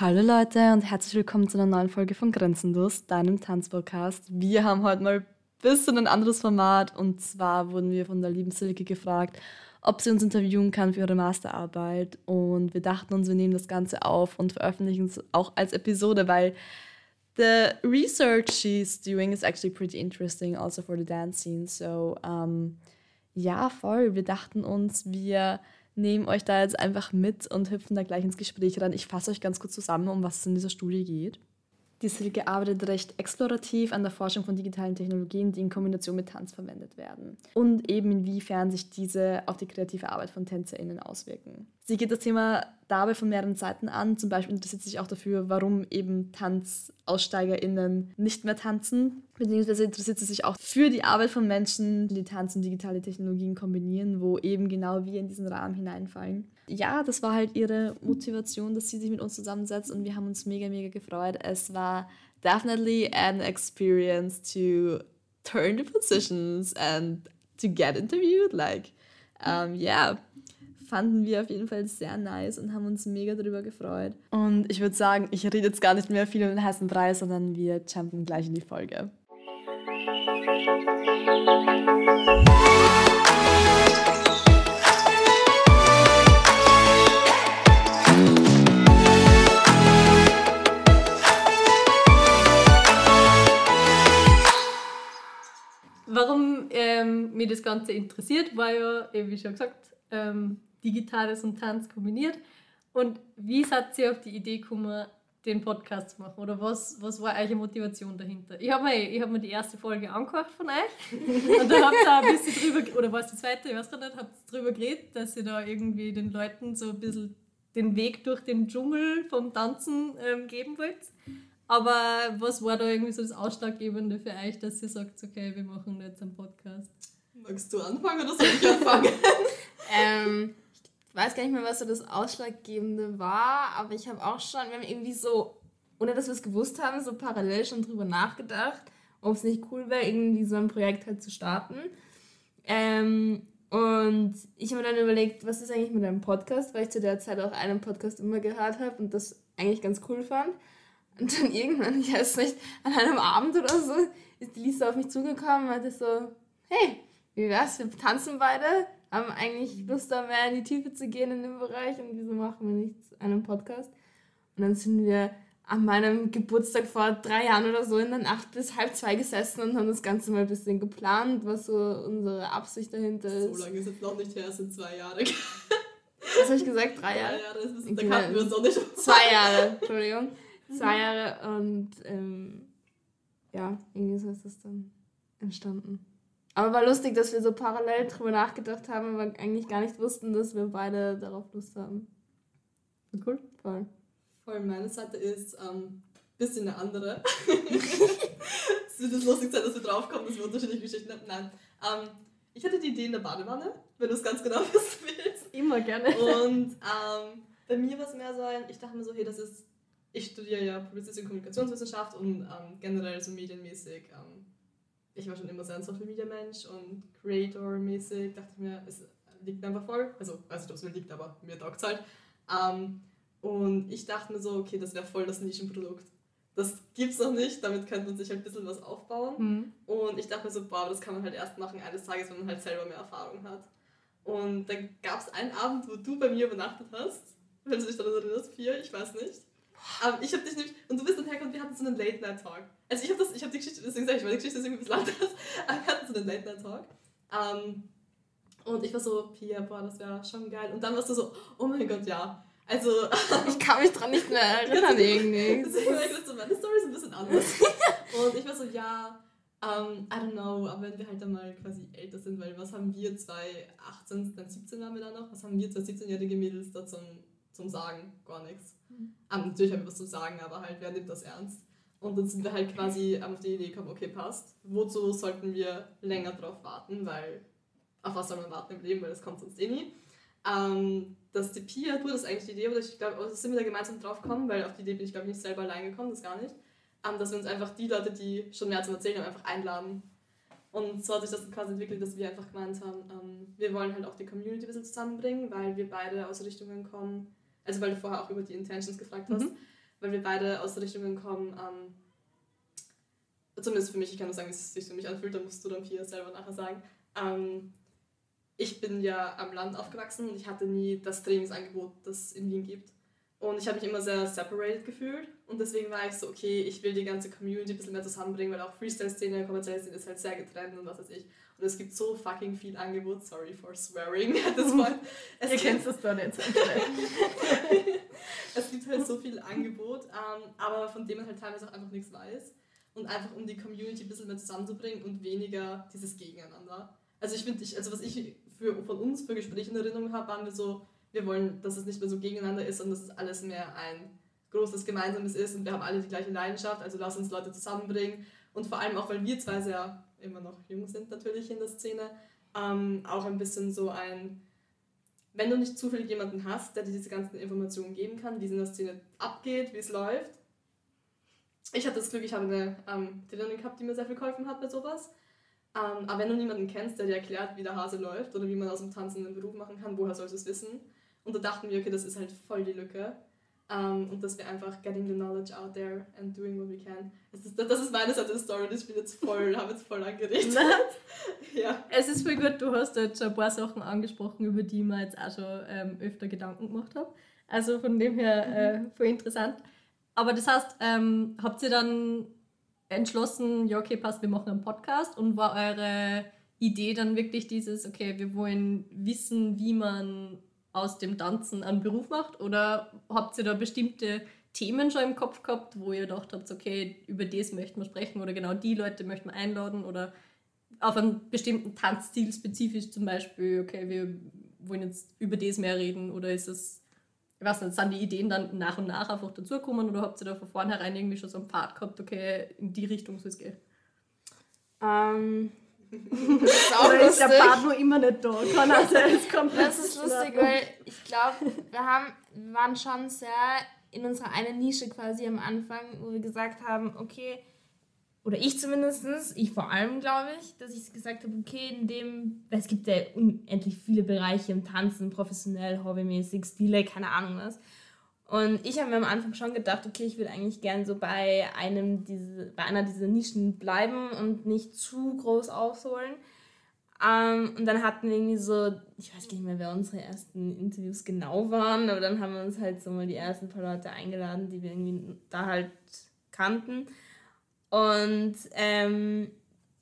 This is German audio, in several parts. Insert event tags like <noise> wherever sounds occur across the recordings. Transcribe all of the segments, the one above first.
Hallo Leute und herzlich willkommen zu einer neuen Folge von Grenzenlos, deinem Tanzpodcast. Wir haben heute mal ein bisschen ein anderes Format und zwar wurden wir von der lieben Silke gefragt, ob sie uns interviewen kann für ihre Masterarbeit und wir dachten uns, wir nehmen das Ganze auf und veröffentlichen es auch als Episode, weil the research she's doing is actually pretty interesting also for the dance scene. So, um, ja, voll. Wir dachten uns, wir nehmen euch da jetzt einfach mit und hüpfen da gleich ins Gespräch rein. Ich fasse euch ganz kurz zusammen, um was es in dieser Studie geht. Die Silke arbeitet recht explorativ an der Forschung von digitalen Technologien, die in Kombination mit Tanz verwendet werden. Und eben inwiefern sich diese auf die kreative Arbeit von TänzerInnen auswirken. Sie geht das Thema dabei von mehreren Seiten an. Zum Beispiel interessiert sie sich auch dafür, warum eben TanzaussteigerInnen nicht mehr tanzen. Beziehungsweise interessiert sie sich auch für die Arbeit von Menschen, die Tanz und digitale Technologien kombinieren, wo eben genau wir in diesen Rahmen hineinfallen. Ja, das war halt ihre Motivation, dass sie sich mit uns zusammensetzt und wir haben uns mega, mega gefreut. Es war definitely an experience to turn the positions and to get interviewed. Like, um, yeah fanden wir auf jeden Fall sehr nice und haben uns mega darüber gefreut. Und ich würde sagen, ich rede jetzt gar nicht mehr viel um den heißen Preis, sondern wir jumpen gleich in die Folge. Mich das Ganze interessiert, war ja, wie schon gesagt, ähm, Digitales und Tanz kombiniert. Und wie seid ihr auf die Idee gekommen, den Podcast zu machen? Oder was, was war eure Motivation dahinter? Ich habe mir, hab mir die erste Folge angehört von euch und da habt ihr ein bisschen drüber, oder war es die zweite, ich weiß gar nicht, habt drüber geredet, dass ihr da irgendwie den Leuten so ein bisschen den Weg durch den Dschungel vom Tanzen ähm, geben wollt. Aber was war da irgendwie so das Ausschlaggebende für euch, dass ihr sagt, okay, wir machen jetzt einen Podcast? Magst du anfangen oder soll ich anfangen? <laughs> ähm, ich weiß gar nicht mehr, was so das Ausschlaggebende war, aber ich habe auch schon, wir haben irgendwie so, ohne dass wir es gewusst haben, so parallel schon drüber nachgedacht, ob es nicht cool wäre, irgendwie so ein Projekt halt zu starten. Ähm, und ich habe mir dann überlegt, was ist eigentlich mit einem Podcast, weil ich zu der Zeit auch einen Podcast immer gehört habe und das eigentlich ganz cool fand. Und dann irgendwann, ich weiß nicht, an einem Abend oder so, ist die Lisa auf mich zugekommen und meinte so, hey, wie wär's, wir tanzen beide? haben eigentlich Lust, da mehr in die Tiefe zu gehen in dem Bereich und wieso machen wir nicht einen Podcast? Und dann sind wir an meinem Geburtstag vor drei Jahren oder so in der Nacht bis halb zwei gesessen und haben das Ganze mal ein bisschen geplant, was so unsere Absicht dahinter ist. So lange ist es noch nicht her, es sind zwei Jahre. Was habe ich gesagt? Drei Jahre? Drei Jahre, das ist, da kannten wir uns noch nicht. Zwei Jahre, <laughs> Entschuldigung. Zwei Jahre und ähm, ja, irgendwie so ist das dann entstanden. Aber war lustig, dass wir so parallel drüber nachgedacht haben, aber eigentlich gar nicht wussten, dass wir beide darauf Lust haben. Cool. Voll. Voll, meine Seite ist ein ähm, bisschen eine andere. <laughs> es wird das lustig sein, dass wir draufkommen, dass wir unterschiedliche Geschichten haben. Nein. Ähm, ich hatte die Idee in der Badewanne, wenn du es ganz genau <laughs> wissen willst. Immer gerne. Und ähm, bei mir war es mehr so ein, ich dachte mir so, hey, das ist, ich studiere ja Publizistik und Kommunikationswissenschaft und ähm, generell so medienmäßig ähm, ich war schon immer so ein Social Media Mensch und Creator-mäßig, dachte ich mir, es liegt mir einfach voll. Also, weiß nicht, ob es mir liegt, aber mir taugt es halt. Ähm, und ich dachte mir so, okay, das wäre voll das Nischenprodukt. Das gibt's noch nicht, damit könnte man sich halt ein bisschen was aufbauen. Mhm. Und ich dachte mir so, boah, das kann man halt erst machen eines Tages, wenn man halt selber mehr Erfahrung hat. Und dann gab es einen Abend, wo du bei mir übernachtet hast. Wenn du dich daran erinnerst, vier, ich weiß nicht. Aber ich habe dich nämlich, und du bist dann hergekommen, wir hatten so einen Late-Night-Talk. Also ich habe habe die Geschichte, deswegen sage ich, die Geschichte ist irgendwie ein bisschen anders, <laughs> aber wir hatten so einen Late-Night-Talk. Um, und ich war so, Pia, boah, das wäre schon geil. Und dann warst du so, oh mein Gott, ja. Also. <laughs> ich kann mich dran nicht mehr <laughs> erinnern, irgendwie. Deswegen habe ich gedacht, so, meine Story ist ein bisschen anders. und ich war so, ja, um, I don't know, aber wenn wir halt dann mal quasi älter sind, weil was haben wir, 2018, dann 17 waren wir da noch, was haben wir, zwei 17-jährige Mädels da zum, zum Sagen? Gar nichts. Mhm. Um, natürlich haben wir was zu sagen, aber halt, wer nimmt das ernst? Und dann sind wir halt quasi auf die Idee gekommen, okay, passt. Wozu sollten wir länger drauf warten? Weil auf was soll man warten im Leben, weil das kommt sonst eh nie. Ähm, dass die Pia, du das eigentlich die Idee, oder ich glaube, also sind wir da gemeinsam drauf gekommen, weil auf die Idee bin ich glaube ich nicht selber allein gekommen, das gar nicht. Ähm, dass wir uns einfach die Leute, die schon mehr zu erzählen haben, einfach einladen. Und so hat sich das quasi entwickelt, dass wir einfach gemeint haben, ähm, wir wollen halt auch die Community ein bisschen zusammenbringen, weil wir beide aus Richtungen kommen, also weil du vorher auch über die Intentions gefragt hast. Mhm weil wir beide aus Richtungen kommen, ähm, zumindest für mich, ich kann nur sagen, wie es sich für mich anfühlt, da musst du dann Pia selber nachher sagen. Ähm, ich bin ja am Land aufgewachsen und ich hatte nie das Trainingsangebot, das es in Wien gibt. Und ich habe mich immer sehr separated gefühlt. Und deswegen war ich so, okay, ich will die ganze Community ein bisschen mehr zusammenbringen, weil auch Freestyle-Szene, kommerzielle Szene ist halt sehr getrennt und was weiß ich. Und es gibt so fucking viel Angebot. Sorry for swearing <laughs> this <laughs> point. Es Ihr kennt das doch nicht. <laughs> es gibt halt so viel Angebot, ähm, aber von dem man halt teilweise auch einfach nichts weiß. Und einfach um die Community ein bisschen mehr zusammenzubringen und weniger dieses Gegeneinander. Also ich finde, also was ich für, von uns für Gespräche in Erinnerung habe, waren wir so, wir wollen, dass es nicht mehr so gegeneinander ist, sondern dass es alles mehr ein großes Gemeinsames ist und wir haben alle die gleiche Leidenschaft, also lass uns Leute zusammenbringen. Und vor allem auch, weil wir zwei sehr immer noch jung sind natürlich in der Szene, ähm, auch ein bisschen so ein, wenn du nicht zufällig jemanden hast, der dir diese ganzen Informationen geben kann, wie es in der Szene abgeht, wie es läuft. Ich hatte das Glück, ich habe eine ähm, Trainerin gehabt, die mir sehr viel geholfen hat bei sowas. Ähm, aber wenn du niemanden kennst, der dir erklärt, wie der Hase läuft oder wie man aus dem Tanzen einen Beruf machen kann, woher sollst du es wissen? Und da dachten wir, okay, das ist halt voll die Lücke. Ähm, und dass wir einfach getting the knowledge out there and doing what we can. Das ist, das ist meine Seite der Story, und ich bin jetzt voll, <laughs> habe jetzt voll angeregt. <laughs> ja. Es ist voll gut, du hast jetzt schon ein paar Sachen angesprochen, über die ich mir jetzt auch schon ähm, öfter Gedanken gemacht habe. Also von dem her äh, voll interessant. Aber das heißt, ähm, habt ihr dann entschlossen, ja okay, passt, wir machen einen Podcast und war eure Idee dann wirklich dieses, okay, wir wollen wissen, wie man aus dem Tanzen einen Beruf macht? Oder habt ihr da bestimmte Themen schon im Kopf gehabt, wo ihr gedacht habt, okay, über das möchten wir sprechen oder genau die Leute möchten wir einladen oder auf einen bestimmten Tanzstil spezifisch zum Beispiel, okay, wir wollen jetzt über das mehr reden oder ist es, ich weiß nicht, sind die Ideen dann nach und nach einfach dazugekommen oder habt ihr da von vornherein irgendwie schon so einen Pfad gehabt, okay, in die Richtung soll es gehen? Ähm, das ist auch Oder ist der lustig. Pfad nur immer nicht da? Kann also es kommt Das ist lustig, weil ich glaube, wir haben, wir waren schon sehr in unserer einen Nische quasi am Anfang, wo wir gesagt haben, okay, oder ich zumindest, ich vor allem glaube ich, dass ich gesagt habe, okay, in dem, weil es gibt ja unendlich viele Bereiche im Tanzen, professionell, hobbymäßig, Stile, keine Ahnung was. Und ich habe mir am Anfang schon gedacht, okay, ich will eigentlich gern so bei einem diese, bei einer dieser Nischen bleiben und nicht zu groß ausholen. Ähm, und dann hatten wir irgendwie so, ich weiß nicht mehr, wer unsere ersten Interviews genau waren, aber dann haben wir uns halt so mal die ersten paar Leute eingeladen, die wir irgendwie da halt kannten. Und ähm,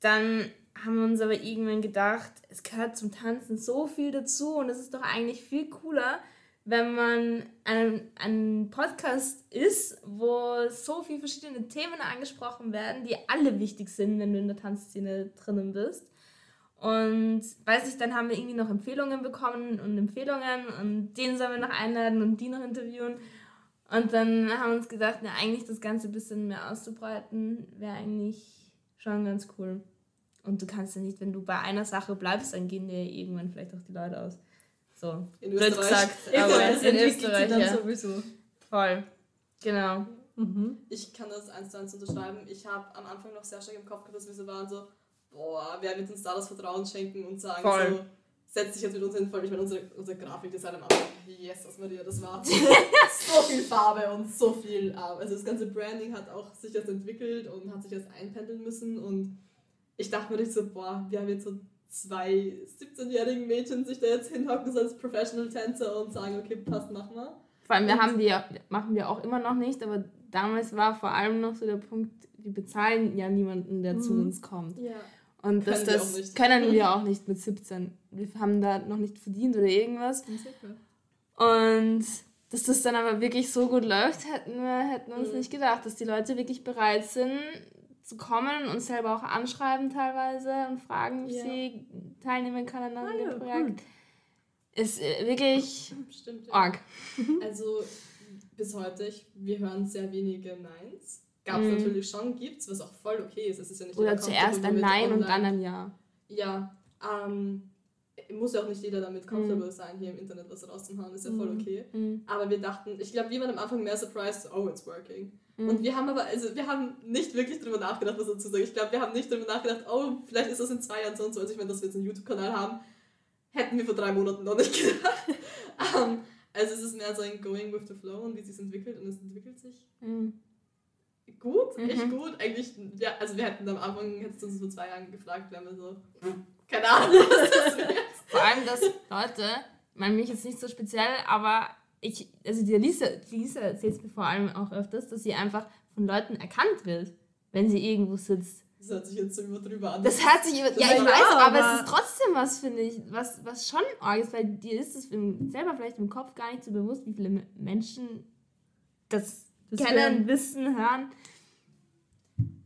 dann haben wir uns aber irgendwann gedacht, es gehört zum Tanzen so viel dazu und es ist doch eigentlich viel cooler, wenn man ein, Podcast ist, wo so viele verschiedene Themen angesprochen werden, die alle wichtig sind, wenn du in der Tanzszene drinnen bist. Und weiß ich, dann haben wir irgendwie noch Empfehlungen bekommen und Empfehlungen und den sollen wir noch einladen und die noch interviewen. Und dann haben wir uns gedacht, na, eigentlich das Ganze ein bisschen mehr auszubreiten, wäre eigentlich schon ganz cool. Und du kannst ja nicht, wenn du bei einer Sache bleibst, dann gehen dir irgendwann vielleicht auch die Leute aus. So, In Österreich. gesagt. Aber <laughs> in entwickelt sich Österreich, dann ja. sowieso. Voll. Genau. Mhm. Ich kann das eins zu eins unterschreiben. Ich habe am Anfang noch sehr stark im Kopf gehabt, dass wir so waren, so, boah, wer wird uns da das Vertrauen schenken und sagen, Voll. so, setz dich jetzt mit uns hin, vor allem, ich meine, unsere, unser Grafikdesign am Anfang, yes, Maria, das war <laughs> so viel Farbe und so viel, also das ganze Branding hat auch sich jetzt entwickelt und hat sich jetzt einpendeln müssen und ich dachte mir nicht so, boah, wir haben jetzt so zwei 17-jährigen Mädchen sich da jetzt hinhocken so als Professional-Tänzer und sagen, okay, passt, mach mal. Vor allem, wir haben die ja, machen wir auch immer noch nicht, aber damals war vor allem noch so der Punkt, wir bezahlen ja niemanden, der zu Mhm. uns kommt. Ja. Und das, Können wir das auch nicht. können wir <laughs> auch nicht mit 17. Wir haben da noch nicht verdient oder irgendwas. Und dass das dann aber wirklich so gut läuft, hätten wir hätten uns Mhm. nicht gedacht, dass die Leute wirklich bereit sind zu kommen und selber auch anschreiben teilweise und fragen, ob Ja. sie teilnehmen können an Ah dem ja, Projekt. Ist äh, wirklich <laughs> Stimmt. Ja. arg. <laughs> Also bis heute, ich, wir hören sehr wenige Neins. Gab es Mhm. natürlich schon, gibt's, was auch voll okay ist. Es ist ja nicht Oder zuerst ein Nein und online. dann ein Ja. Ja, ähm, muss ja auch nicht jeder damit comfortable sein, hier im Internet was rauszuhauen, ist ja voll Mhm. okay. Mhm. Aber wir dachten, ich glaube, wir waren am Anfang mehr surprised, oh, it's working. Mhm. Und wir haben aber, also wir haben nicht wirklich drüber nachgedacht, was dazu sagen. Ich glaube, wir haben nicht drüber nachgedacht, oh, vielleicht ist das in zwei Jahren so und so. Also ich meine, dass wir jetzt einen YouTube-Kanal haben, hätten wir vor drei Monaten noch nicht <laughs> gedacht. ähm, Also es ist mehr so ein Going with the Flow und wie sich entwickelt und es entwickelt sich Mhm. gut, Mhm. echt gut. Eigentlich, ja, also wir hätten am Anfang, hättest du uns vor zwei Jahren gefragt, wären wir so, keine Ahnung, was das <laughs> wird. Vor allem, dass Leute, ich meine mich jetzt nicht so speziell, aber ich, also die Lisa, die Lisa erzählt mir vor allem auch öfters, dass sie einfach von Leuten erkannt wird, wenn sie irgendwo sitzt. Das hört sich jetzt so immer drüber an. Das hört sich, über- ja, Ja, ich weiß, aber, aber- es ist trotzdem was, finde ich, was, was schon arg ist, weil dir ist es selber vielleicht im Kopf gar nicht so bewusst, wie viele Menschen das, Das kennen, hören. wissen, hören.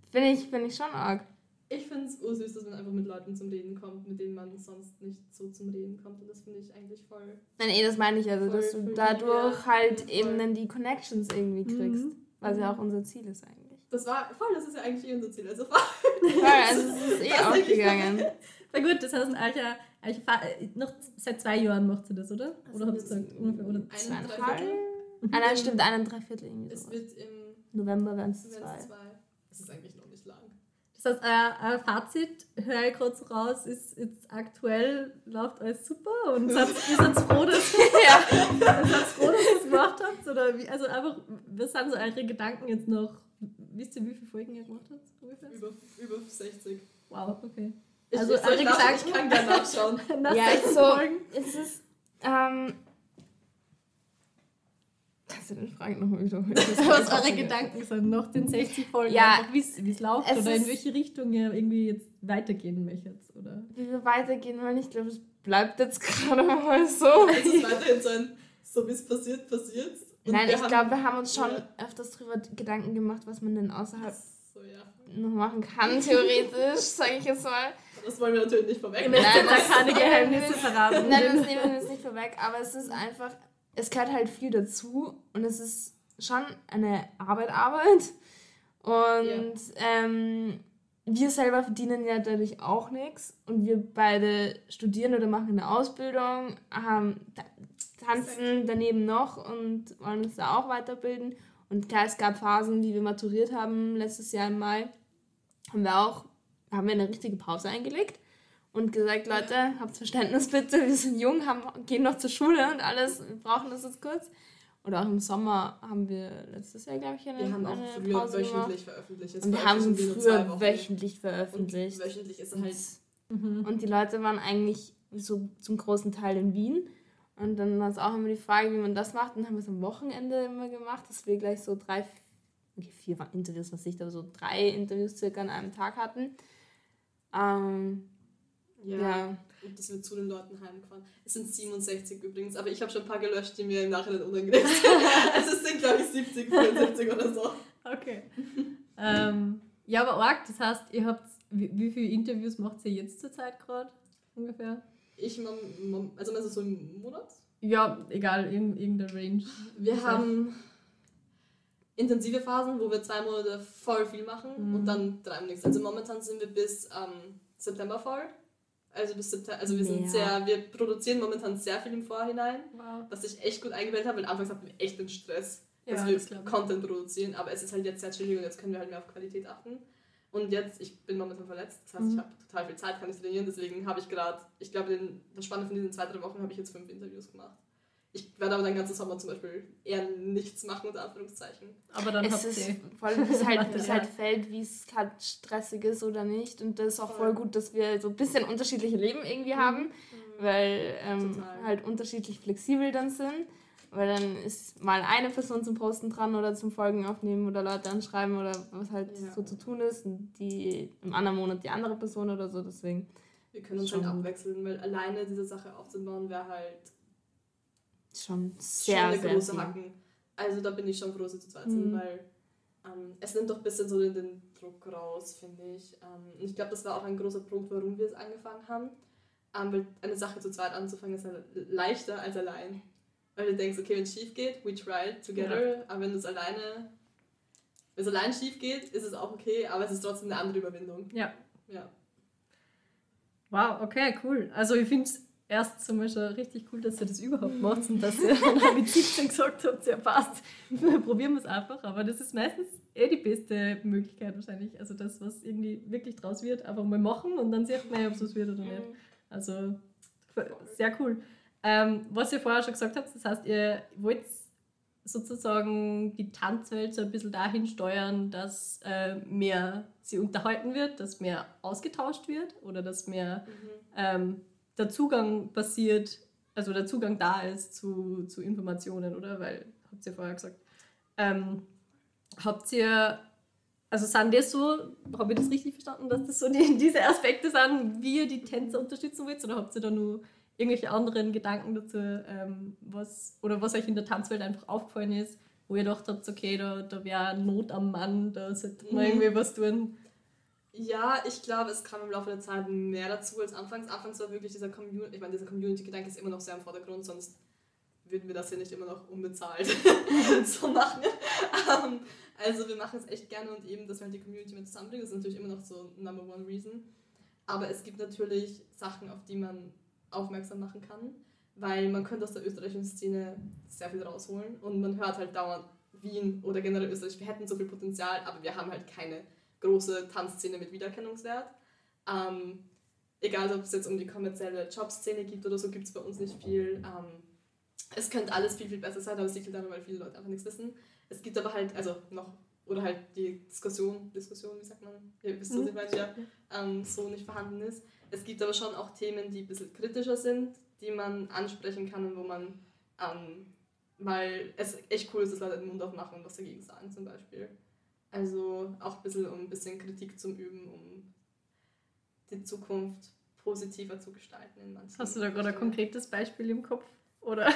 Finde ich, finde ich schon arg. Ich finde es ursüß, dass man einfach mit Leuten zum Reden kommt, mit denen man sonst nicht so zum Reden kommt. Und das finde ich eigentlich voll. Nein, eh, das meine ich also, Voll, dass du voll, dadurch ja, halt voll. eben dann die Connections irgendwie kriegst, Mhm. was ja auch unser Ziel ist eigentlich. Das war voll, das ist ja eigentlich eh unser Ziel. Also voll. Ja, also es ist eh <laughs> aufgegangen. Na gut, das heißt, eigentlich, eigentlich noch seit zwei Jahren macht sie das, oder? Oder habt ihr jetzt gesagt? Ungefähr, oder? Ein Zweieinhalb? Dreiviertel. Ah, nein, stimmt, einen Dreiviertel irgendwie Es so. wird im November werden es zwei. zwei. Das ist eigentlich. Das heißt, äh, ein Fazit, höre ich gerade so raus, ist jetzt aktuell läuft alles super und <laughs> seid, ihr seid froh, dass, <laughs> Ja. ihr <laughs> seid froh, dass ihr es gemacht habt? Oder wie, also einfach, was sind so eure Gedanken jetzt noch? Wisst ihr, wie viele Folgen ihr gemacht habt? Ungefähr? Über, über 60. Wow, okay. Ich, Also ich, eure Gedanken- ich kann gerne nachschauen. Nach Ja, 60 so. Folgen? Es ist, ähm, Kannst du den Fragen nochmal wiederholen? <laughs> Was eure Gedanken sind nach den 60 Folgen, Ja, wie es läuft oder in welche Richtung ihr irgendwie jetzt weitergehen möchtet, oder? Wie wir weitergehen wollen, ich glaube, es bleibt jetzt gerade mal so. Es ist weiterhin so ein, so wie es passiert, passiert Nein, ich glaube, wir haben uns schon Ja. öfters drüber Gedanken gemacht, was man denn außerhalb So, ja. noch machen kann, theoretisch, <laughs> sage ich jetzt mal. Das wollen wir natürlich nicht müsst Nein, auch keine <laughs> Geheimnisse verraten. Nein, das nehmen wir jetzt nicht vorweg, aber es ist einfach, es gehört halt viel dazu und es ist schon eine Arbeit, Arbeit. Und ähm, wir selber verdienen ja dadurch auch nichts und wir beide studieren oder machen eine Ausbildung, haben, ta- tanzen daneben noch und wollen uns da auch weiterbilden. Und klar, es gab Phasen, wie wir maturiert haben, letztes Jahr im Mai, haben wir auch, haben wir eine richtige Pause eingelegt und gesagt, Leute, habt Verständnis bitte, wir sind jung, haben, gehen noch zur Schule und alles, wir brauchen das jetzt kurz. Oder auch im Sommer haben wir letztes Jahr, glaube ich, eine, Wir haben auch eine früher Pause gemacht. wöchentlich veröffentlicht. Jetzt Und wir haben früher wöchentlich veröffentlicht. Und wöchentlich ist halt. Mhm. Und die Leute waren eigentlich so zum großen Teil in Wien. Und dann war es auch immer die Frage, wie man das macht. Und dann haben wir es am Wochenende immer gemacht, dass wir gleich so drei, okay, vier Interviews, was ich, aber so drei Interviews circa an einem Tag hatten. Ähm, Ja. ja. Und dass wir zu den Leuten heimgefahren. Es sind 67 übrigens, aber ich habe schon ein paar gelöscht, die mir im Nachhinein unangenehm sind. <laughs> also es sind, glaube ich, 70, 74 oder so. Okay. ähm, ja, aber arg, das heißt, ihr habt, wie, wie viele Interviews macht ihr jetzt zurzeit gerade? Ungefähr? Ich, also meinst du so im Monat? Ja, egal, irgend- irgendeine Range. Wir haben intensive Phasen, wo wir zwei Monate voll viel machen Mhm. und dann drei nichts. Also momentan sind wir bis ähm, September voll. Also bis September, also wir sind Ja. sehr, wir produzieren momentan sehr viel im Vorhinein, Wow. was sich echt gut eingebettet hat, weil anfangs hatten wir echt den Stress, Ja, dass das wir ich. Content produzieren, aber es ist halt jetzt sehr chillig und jetzt können wir halt mehr auf Qualität achten. Und jetzt, ich bin momentan verletzt, das heißt, Mhm. ich habe total viel Zeit, kann ich trainieren, deswegen habe ich gerade, ich glaube, das Spannende von diesen zwei, drei Wochen habe ich jetzt fünf Interviews gemacht. Ich werde aber den ganzen Sommer zum Beispiel eher nichts machen, unter Anführungszeichen. Aber dann es habt ist ihr. voll, wie es halt, <laughs> es halt fällt, wie es gerade stressig ist oder nicht. Und das ist auch voll Voll. gut, dass wir so ein bisschen unterschiedliche Leben irgendwie haben, weil ähm, halt unterschiedlich flexibel dann sind. Weil dann ist mal eine Person zum Posten dran oder zum Folgen aufnehmen oder Leute anschreiben oder was halt Ja. so zu tun ist. Und die im anderen Monat die andere Person oder so. Deswegen Wir können uns Schon halt abwechseln, weil alleine diese Sache aufzubauen wäre halt schon schon sehr, eine sehr große viel. Hacken. Also da bin ich schon wir zu zweit sind, Mhm. weil ähm, es nimmt doch ein bisschen so den, Druck raus, finde ich. Ähm, und ich glaube, das war auch ein großer Punkt, warum wir es angefangen haben. Ähm, weil eine Sache zu zweit anzufangen ist halt leichter als allein. Weil du denkst, okay, wenn es schief geht, we try it together. Aber wenn du es alleine, wenn es allein schief geht, ist es auch okay, aber es ist trotzdem eine andere Überwindung. Ja. Ja. Wow, okay, cool. Also ich finde es erst zum Beispiel richtig cool, dass ihr das überhaupt macht und dass ihr <laughs> mit 17 gesagt habt, ja passt, <laughs> probieren wir es einfach. Aber das ist meistens eh die beste Möglichkeit wahrscheinlich. Also das, was irgendwie wirklich draus wird, einfach mal machen und dann sieht man, ob es was wird oder nicht. Also sehr cool. Ähm, was ihr vorher schon gesagt habt, das heißt, ihr wollt sozusagen die Tanzwelt so ein bisschen dahin steuern, dass äh, mehr sie unterhalten wird, dass mehr ausgetauscht wird oder dass mehr mhm. ähm, der Zugang passiert, also der Zugang da ist zu, zu Informationen, oder? Weil, habt ihr vorher gesagt. Ähm, habt ihr, also sind das so, habe ich das richtig verstanden, dass das so die, <laughs> diese Aspekte sind, wie ihr die Tänzer unterstützen wollt, oder habt ihr da nur irgendwelche anderen Gedanken dazu, ähm, was, oder was euch in der Tanzwelt einfach aufgefallen ist, wo ihr gedacht habt, okay, da, da wäre Not am Mann, da sollte man mhm. irgendwie was tun? Ja, ich glaube, es kam im Laufe der Zeit mehr dazu als anfangs. Anfangs war wirklich dieser Community, ich meine, dieser Community-Gedanke ist immer noch sehr im Vordergrund, sonst würden wir das ja nicht immer noch unbezahlt <laughs> so machen. Um, ähm, also wir machen es echt gerne und eben, dass wir halt die Community mit zusammenbringen, das ist natürlich immer noch so Number One Reason. Aber es gibt natürlich Sachen, auf die man aufmerksam machen kann, weil man könnte aus der österreichischen Szene sehr viel rausholen und man hört halt dauernd Wien oder generell Österreich, wir hätten so viel Potenzial, aber wir haben halt keine große Tanzszene mit Wiedererkennungswert. Ähm, egal, ob es jetzt um die kommerzielle Jobszene geht oder so, gibt es bei uns nicht viel. Ähm, es könnte alles viel, viel besser sein, aber es liegt halt daran, weil viele Leute einfach nichts wissen. Es gibt aber halt, also noch, oder halt die Diskussion, Diskussion, wie sagt man, ihr wisst, was ich meine, ja, ähm, so nicht vorhanden ist. Es gibt aber schon auch Themen, die ein bisschen kritischer sind, die man ansprechen kann und wo man, ähm, weil es echt cool ist, dass Leute den Mund aufmachen und was dagegen sagen zum Beispiel. Also auch ein bisschen, um ein bisschen Kritik zu üben, um die Zukunft positiver zu gestalten in manchen Hast du da gerade ein konkretes Beispiel im Kopf? Oder?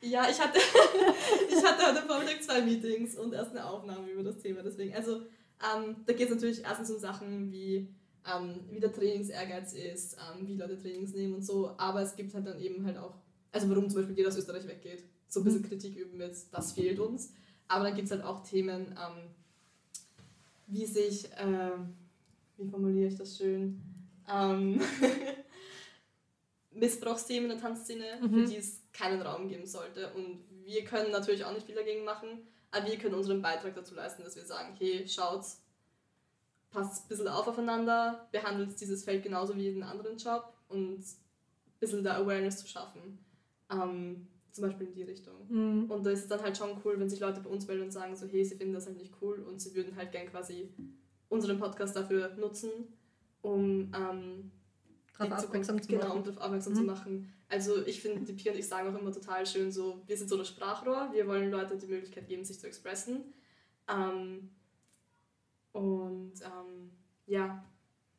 Ja, ich hatte, <laughs> ich hatte heute Vormittag zwei Meetings und erst eine Aufnahme über das Thema. Deswegen, also ähm, da geht es natürlich erstens um Sachen wie, ähm, wie der Trainingsehrgeiz ist, ähm, wie Leute Trainings nehmen und so. Aber es gibt halt dann eben halt auch, also warum zum Beispiel jeder aus Österreich weggeht. So ein bisschen mhm. Kritik üben mit, das fehlt uns. Aber dann gibt es halt auch Themen, ähm, wie sich, äh, wie formuliere ich das schön, ähm, <laughs> Missbrauchsthemen in der Tanzszene, mhm. für die es keinen Raum geben sollte. Und wir können natürlich auch nicht viel dagegen machen, aber wir können unseren Beitrag dazu leisten, dass wir sagen, hey, schaut, passt ein bisschen auf aufeinander, behandelt dieses Feld genauso wie jeden anderen Job und ein bisschen da Awareness zu schaffen. Ähm, zum Beispiel in die Richtung. Mhm. Und da ist es dann halt schon cool, wenn sich Leute bei uns melden und sagen so, hey, sie finden das halt nicht cool und sie würden halt gern quasi unseren Podcast dafür nutzen, um ähm, darauf aufmerksam zu genau, machen. um darauf aufmerksam mhm. zu machen. Also ich finde, die Pia und ich sagen auch immer total schön so, wir sind so das Sprachrohr, wir wollen Leuten die Möglichkeit geben, sich zu expressen. Ähm, und ähm, ja,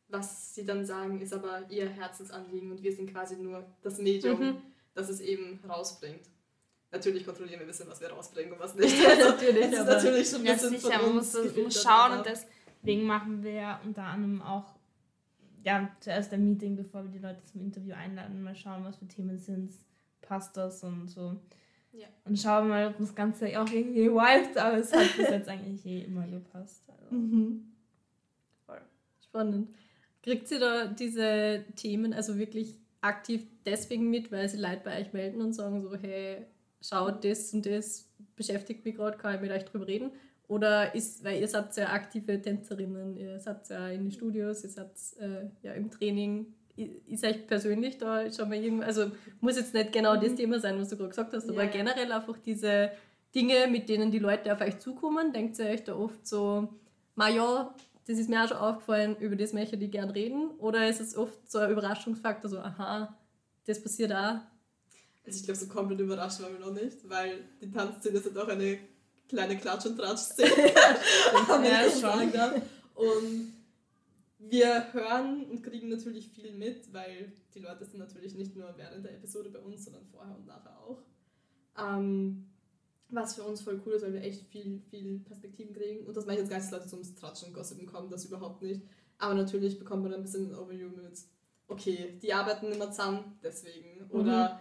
was sie dann sagen, ist aber ihr Herzensanliegen und wir sind quasi nur das Medium, mhm. Das es eben rausbringt. Natürlich kontrollieren wir ein bisschen, was wir rausbringen und was <laughs> nicht. Also, natürlich, das ist natürlich schon ein bisschen ja, sicher, man muss, muss schauen und deswegen machen wir unter anderem auch ja, zuerst ein Meeting, bevor wir die Leute zum Interview einladen, mal schauen, was für Themen sind, passt das und so. Ja. Und schauen mal, ob das Ganze auch irgendwie vibet, aber es hat bis jetzt eigentlich eh immer gepasst. Also. Mhm. Voll. Spannend. Kriegt sie da diese Themen also wirklich aktiv deswegen mit, weil sie Leute bei euch melden und sagen so, hey, schaut das und das beschäftigt mich gerade, kann ich mit euch drüber reden? Oder ist, weil ihr seid ja aktive Tänzerinnen, ihr seid ja in den Studios, ihr seid äh, ja im Training. Ist euch persönlich da schon mal irgendwas, also muss jetzt nicht genau das mhm. Thema sein, was du gerade gesagt hast, aber ja. generell einfach diese Dinge, mit denen die Leute auf euch zukommen, denkt ihr euch da oft so, ja, das ist mir auch schon aufgefallen, über das möchte ich gern reden? Oder ist es oft so ein Überraschungsfaktor, so, aha, das passiert auch? Also ich glaube, so komplett überrascht waren wir noch nicht, weil die Tanzszene ist ja doch eine kleine Klatsch- und Tratsch-Szene. <laughs> <laughs> ja, schon. Und wir hören und kriegen natürlich viel mit, weil die Leute sind natürlich nicht nur während der Episode bei uns, sondern vorher und nachher auch. Ähm, was für uns voll cool ist, weil wir echt viel, viel Perspektiven kriegen. Und das meine ich jetzt gar nicht, dass Leute zum Tratschen und Gossipen kommen, das überhaupt nicht. Aber natürlich bekommt man ein bisschen ein Overview mit, okay, die arbeiten immer zusammen, deswegen. Oder mhm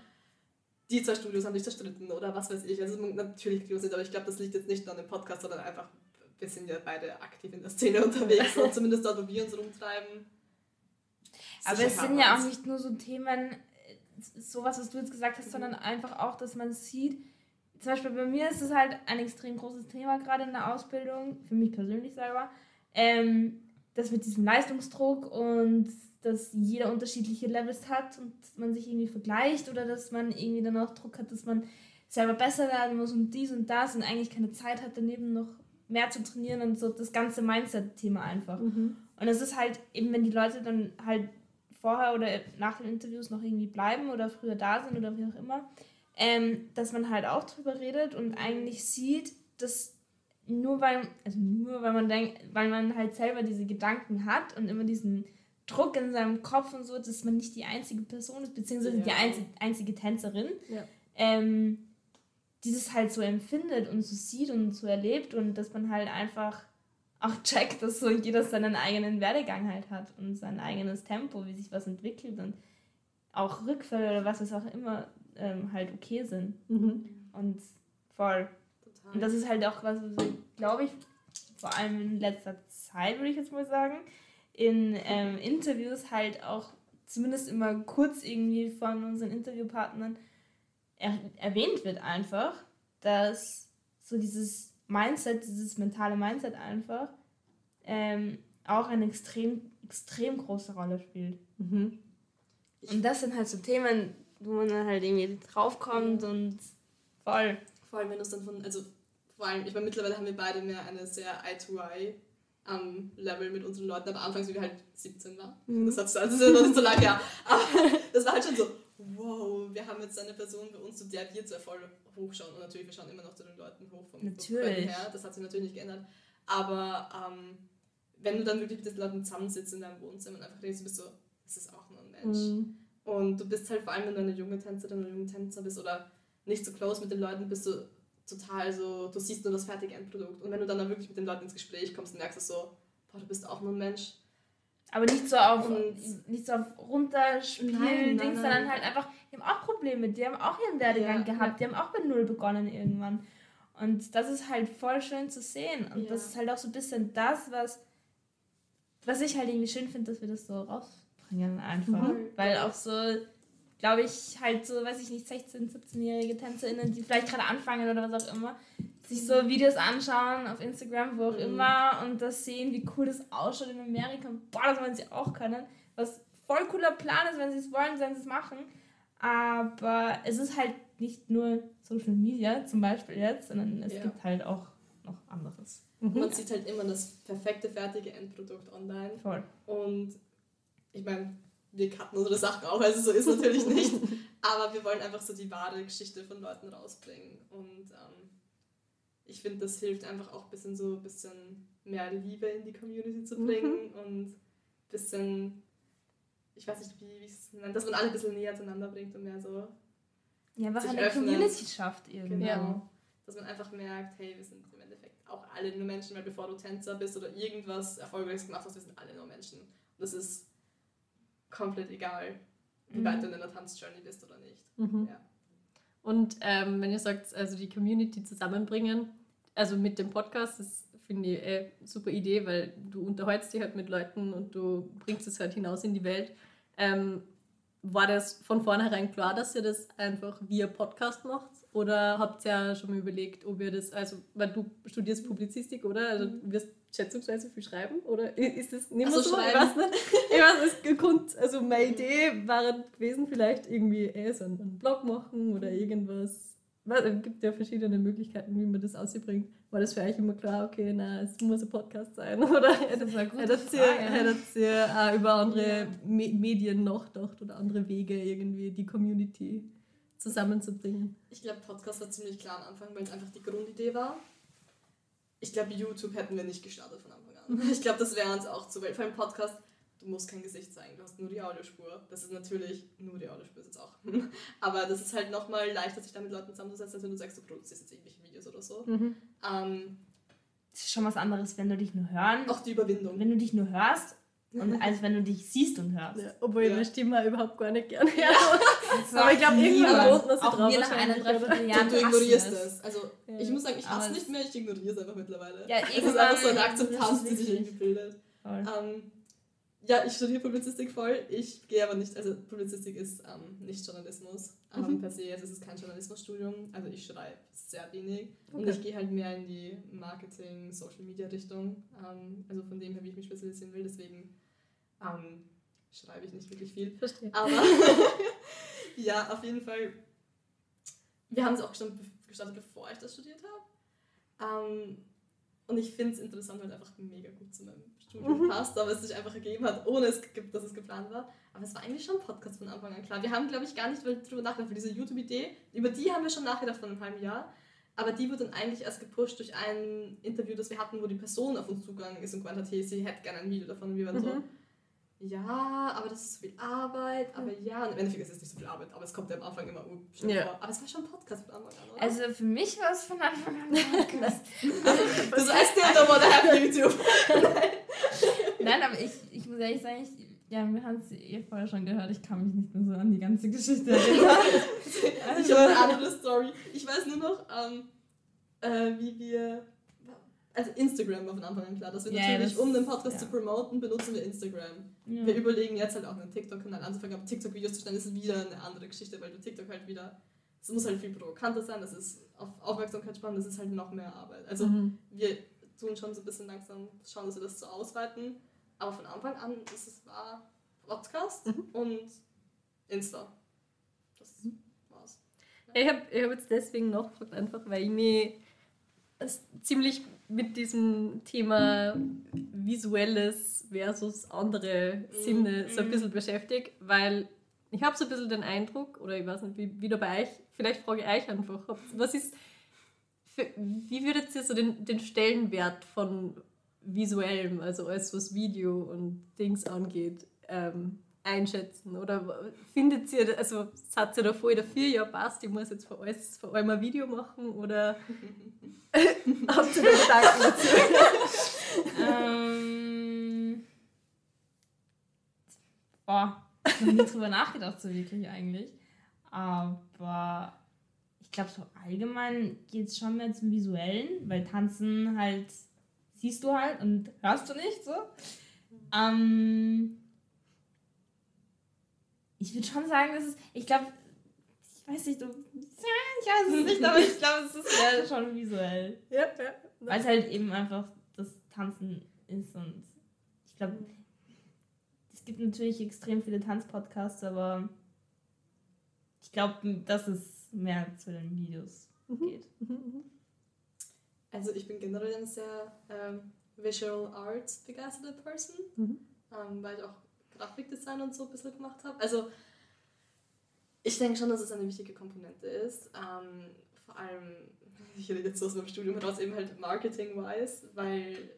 die zwei Studios haben sich zerstritten oder was weiß ich. Also natürlich kriegen wir es aber ich glaube, das liegt jetzt nicht an dem Podcast, sondern einfach, wir sind ja beide aktiv in der Szene <laughs> unterwegs und zumindest dort, wo wir uns rumtreiben. Aber es sind ja auch nicht nur so Themen, sowas, was du jetzt gesagt hast, mhm. sondern einfach auch, dass man sieht, zum Beispiel bei mir ist es halt ein extrem großes Thema gerade in der Ausbildung, für mich persönlich selber, ähm, das mit diesem Leistungsdruck und dass jeder unterschiedliche Levels hat und man sich irgendwie vergleicht oder dass man irgendwie dann auch Druck hat, dass man selber besser werden muss und dies und das und eigentlich keine Zeit hat, daneben noch mehr zu trainieren und so das ganze Mindset-Thema einfach. Mhm. Und es ist halt eben, wenn die Leute dann halt vorher oder nach den Interviews noch irgendwie bleiben oder früher da sind oder wie auch immer, ähm, dass man halt auch drüber redet und eigentlich sieht, dass nur weil, also nur weil man denkt, weil man halt selber diese Gedanken hat und immer diesen Druck in seinem Kopf und so, dass man nicht die einzige Person ist, beziehungsweise Ja. die einzige, einzige Tänzerin, Ja. ähm, dieses halt so empfindet und so sieht und so erlebt und dass man halt einfach auch checkt, dass so jeder seinen eigenen Werdegang halt hat und sein eigenes Tempo, wie sich was entwickelt und auch Rückfälle oder was es auch immer ähm, halt okay sind. Mhm. Und voll. Total. Und das ist halt auch was, was glaube ich, vor allem in letzter Zeit, würde ich jetzt mal sagen, in ähm, Interviews halt auch zumindest immer kurz irgendwie von unseren Interviewpartnern er erwähnt wird einfach, dass so dieses Mindset, dieses mentale Mindset einfach ähm, auch eine extrem, extrem große Rolle spielt. Mhm. Und das sind halt so Themen, wo man dann halt irgendwie draufkommt und voll. Vor allem, wenn es dann von, also vor allem, ich meine, mittlerweile haben wir beide mehr eine sehr Eye-to-Eye am Level mit unseren Leuten, aber anfangs, wie wir halt 17 waren. Mhm. Das, hat, also das ist noch nicht so lange her. Aber das war halt schon so, wow, wir haben jetzt eine Person bei uns, zu der wir zwar voll hochschauen. Und natürlich, wir schauen immer noch zu den Leuten hoch vom, Natürlich. Her. Das hat sich natürlich nicht geändert. Aber ähm, wenn du dann wirklich mit den Leuten zusammensitzt in deinem Wohnzimmer und einfach redest, du bist so, das ist auch nur ein Mensch. Mhm. Und du bist halt vor allem, wenn du eine junge Tänzerin oder junge Tänzer bist oder nicht so close mit den Leuten, bist du total so, du siehst nur das fertige Endprodukt. Und wenn du dann, dann wirklich mit den Leuten ins Gespräch kommst und merkst du so, boah, du bist auch nur ein Mensch. Aber nicht so auf, Und- nicht so auf runterspielen, Nein, nein, Dings, nein. sondern halt einfach, die haben auch Probleme, die haben auch ihren Werdegang Ja, gehabt, die haben auch bei Null begonnen irgendwann. Und das ist halt voll schön zu sehen. Und Ja. das ist halt auch so ein bisschen das, was, was ich halt irgendwie schön finde, dass wir das so rausbringen einfach. Mhm. Weil auch so, glaube ich, halt so, weiß ich nicht, 16-, 17-jährige TänzerInnen, die vielleicht gerade anfangen oder was auch immer, sich so Videos anschauen auf Instagram, wo auch Mhm. immer und das sehen, wie cool das ausschaut in Amerika und boah, das wollen sie auch können. Was voll cooler Plan ist, wenn sie es wollen, sollen sie es machen. Aber es ist halt nicht nur Social Media zum Beispiel jetzt, sondern es Ja. gibt halt auch noch anderes. Mhm. Man sieht halt immer das perfekte, fertige Endprodukt online. Voll. Und ich meine, wir cutten unsere Sachen auch, also so ist natürlich nicht. Aber wir wollen einfach so die wahre Geschichte von Leuten rausbringen. Und ähm, ich finde, das hilft einfach auch ein bisschen so ein bisschen mehr Liebe in die Community zu bringen und ein bisschen, ich weiß nicht, wie ich es nenne, dass man alle ein bisschen näher zueinander bringt und mehr so, Ja, einfach Sich eine. Community schafft irgendwie. genau, dass man einfach merkt, hey, wir sind im Endeffekt auch alle nur Menschen, weil bevor du Tänzer bist oder irgendwas Erfolgreiches gemacht hast, wir sind alle nur Menschen. Und das ist komplett egal, wie Mhm. weit du in einer Tanzjourney bist oder nicht. Mhm. Ja. Und ähm, wenn ihr sagt, also die Community zusammenbringen, also mit dem Podcast, das finde ich eine super Idee, weil du unterhältst dich halt mit Leuten und du bringst es halt hinaus in die Welt. Ähm, war das von vornherein klar, dass ihr das einfach via Podcast macht? Oder habt ihr ja schon mal überlegt, ob ihr das, also, weil du studierst Publizistik, oder? Also du wirst schätzungsweise viel schreiben? Oder ist das nicht mehr Ach so, so? Ich schreiben. weiß nicht. Ich weiß, es gekonnt, also meine Idee war gewesen, vielleicht irgendwie eh so einen, Blog machen oder irgendwas. Es gibt ja verschiedene Möglichkeiten, wie man das ausbringt. War das für euch immer klar, okay, na, es muss ein Podcast sein? <laughs> Oder hättet ihr, auch über andere Me Medien nachgedacht oder andere Wege, irgendwie die Community zusammenzubringen? Ich glaube, Podcast war ziemlich klar am Anfang, weil es einfach die Grundidee war. Ich glaube, YouTube hätten wir nicht gestartet von Anfang an. <laughs> Ich glaube, das wäre uns auch zu, weil vor allem Podcast, du musst kein Gesicht zeigen, du hast nur die Audiospur. Das ist natürlich, nur die Audiospur ist jetzt auch. <laughs> Aber das ist halt nochmal leichter, sich da mit Leuten zusammenzusetzen, als wenn du sagst, du produzierst jetzt irgendwelche Videos oder so. Ähm, Das ist schon was anderes, wenn du dich nur hören, auch die Überwindung. wenn du dich nur hörst, und als wenn du dich siehst und hörst. Ja, obwohl ich Ja. meine Stimme überhaupt gar nicht gerne höre. <laughs> Das Aber ich glaube, irgendwann wohnt man Auch drauf wir nach einer? Dreivierteljahr Und du ignorierst es. es. Also, Ja. ich muss sagen, ich hasse Aber nicht mehr, ich ignoriere es einfach mittlerweile. Ja, <laughs> das ist einfach so eine Akzeptanz, die das sich irgendwie bildet. Voll. Ähm, ja, ich studiere Publizistik voll. Ich gehe aber nicht, also Publizistik ist ähm, nicht Journalismus ähm, Mhm. per se. Also es ist kein Journalismusstudium. Also ich schreibe sehr wenig. Und Okay. ich gehe halt mehr in die Marketing, Social Media Richtung. Ähm, also von dem her, wie ich mich spezialisieren will. Deswegen ähm, schreibe ich nicht wirklich viel. Verstehe. Aber <laughs> <laughs> ja, auf jeden Fall. Wir haben es auch gestartet, gestartet, bevor ich das studiert habe. Und ich finde es interessant, weil es einfach mega gut zu meinem Studium Mhm. passt, aber es sich einfach ergeben hat, ohne es, dass es geplant war. Aber es war eigentlich schon ein Podcast von Anfang an klar. Wir haben, glaube ich, gar nicht darüber nachgedacht, für diese YouTube-Idee. Über die haben wir schon nachgedacht vor einem halben Jahr. Aber die wurde dann eigentlich erst gepusht durch ein Interview, das wir hatten, wo die Person auf uns zugegangen ist und gemeint hat, hey, sie hätte gerne ein Video davon. Und wir waren so, Mhm. Ja, aber das ist so viel Arbeit, aber ja. Und im Endeffekt ist es nicht so viel Arbeit, aber es kommt ja am Anfang immer uh, Ja. vor. Aber es war schon ein Podcast von Anfang an, oder? Also für mich war es von Anfang an ein <laughs> Podcast. das heißt der da war der auf YouTube. <laughs> Nein, aber ich, ich muss ehrlich sagen, ich, ja, wir haben es eh vorher schon gehört, ich kann mich nicht mehr so an die ganze Geschichte erinnern. <laughs> Ich habe eine andere Story. Ich weiß nur noch, ähm, äh, wie wir. Also Instagram war von Anfang an klar, dass wir Ja, natürlich, das- um den Podcast ja. zu promoten, benutzen wir Instagram. Wir Ja. überlegen jetzt halt auch einen TikTok-Kanal anzufangen, aber TikTok-Videos zu stellen ist wieder eine andere Geschichte, weil du TikTok halt wieder. Es muss halt viel provokanter sein, das ist auf Aufmerksamkeit spannend, das ist halt noch mehr Arbeit. Also Mhm. wir tun schon so ein bisschen langsam schauen, dass wir das so ausweiten, aber von Anfang an ist es war Podcast Mhm. und Insta. Das war's. Ich habe ich hab jetzt deswegen nachgefragt, einfach weil ich s- ziemlich mit diesem Thema visuelles versus andere Sinne so ein Mhm. bisschen beschäftigt, weil ich habe so ein bisschen den Eindruck, oder ich weiß nicht, wie, wie da bei euch, vielleicht frage ich euch einfach, was ist, für, wie würdet ihr so den, den Stellenwert von visuellem, also alles was Video und Dings angeht, ähm, einschätzen? Oder findet ihr, also seid ihr da voll dafür, ja passt, ich muss jetzt für alles, für allem ein Video machen oder <laughs> habt ihr da Gedanken dazu? ähm, boah, ich habe nie drüber nachgedacht, so wirklich eigentlich. Aber ich glaube, so allgemein geht es schon mehr zum Visuellen, weil Tanzen halt siehst du halt und hörst du nicht so. Ähm, ich würde schon sagen, dass es, ich glaube, ich weiß nicht, du, ich weiß es nicht, aber ich glaube, es ist ja schon visuell. ja, ja. Weil es halt eben einfach das Tanzen ist und ich glaube, es gibt natürlich extrem viele Tanzpodcasts, aber ich glaube, dass es mehr zu den Videos geht. Also ich bin generell eine sehr ähm, Visual Arts begeisterte Person, Mhm. ähm, weil ich auch Grafikdesign und so ein bisschen gemacht habe. Also ich denke schon, dass es eine wichtige Komponente ist. Ähm, vor allem, <laughs> ich rede jetzt so aus meinem Studium heraus, eben halt marketing-wise, weil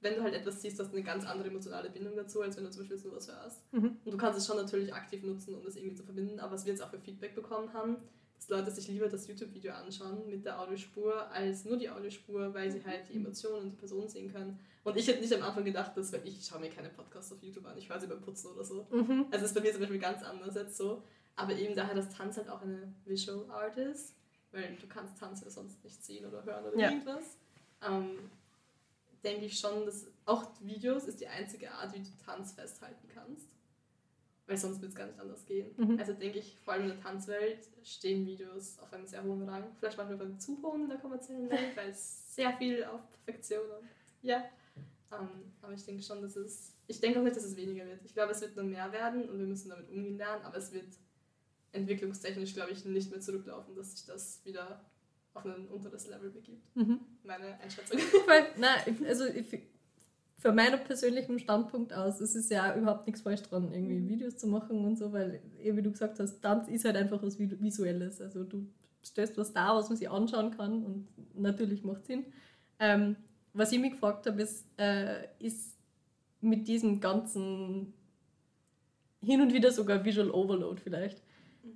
wenn du halt etwas siehst, hast du eine ganz andere emotionale Bindung dazu, als wenn du zum Beispiel nur was hörst. Mhm. Und du kannst es schon natürlich aktiv nutzen, um das irgendwie zu verbinden, aber was wir jetzt auch für Feedback bekommen haben, dass Leute sich lieber das YouTube-Video anschauen mit der Audiospur als nur die Audiospur, weil sie halt die Emotionen und die Person sehen können. Und ich hätte nicht am Anfang gedacht, dass, weil ich schaue mir keine Podcasts auf YouTube an, ich höre sie beim Putzen oder so. Mhm. Also ist bei mir zum Beispiel ganz anders jetzt so. Aber eben daher, dass Tanz halt auch eine Visual Art ist, weil du kannst Tanz ja sonst nicht sehen oder hören oder Ja. irgendwas, ähm, denke ich schon, dass auch Videos ist die einzige Art, wie du Tanz festhalten kannst. Weil sonst wird es gar nicht anders gehen. Mhm. Also denke ich, vor allem in der Tanzwelt stehen Videos auf einem sehr hohen Rang. Vielleicht manchmal beim zu hohen in der kommerziellen Welt, weil es sehr viel auf Perfektion und ja. Ähm, aber ich denke schon, dass es. Ich denke auch nicht, dass es weniger wird. Ich glaube, es wird nur mehr werden und wir müssen damit umgehen lernen, aber es wird entwicklungstechnisch, glaube ich, nicht mehr zurücklaufen, dass sich das wieder auf ein unteres Level begibt. Mhm. Meine Einschätzung. <laughs> Weil, nein, also von meinem persönlichen Standpunkt aus, es ist ja überhaupt nichts falsch dran, irgendwie Videos zu machen und so, weil, wie du gesagt hast, Tanz ist halt einfach was Visuelles. Also du stellst was da, was man sich anschauen kann und natürlich macht Sinn. Ähm, was ich mich gefragt habe, ist, äh, ist mit diesem ganzen hin und wieder sogar Visual Overload vielleicht.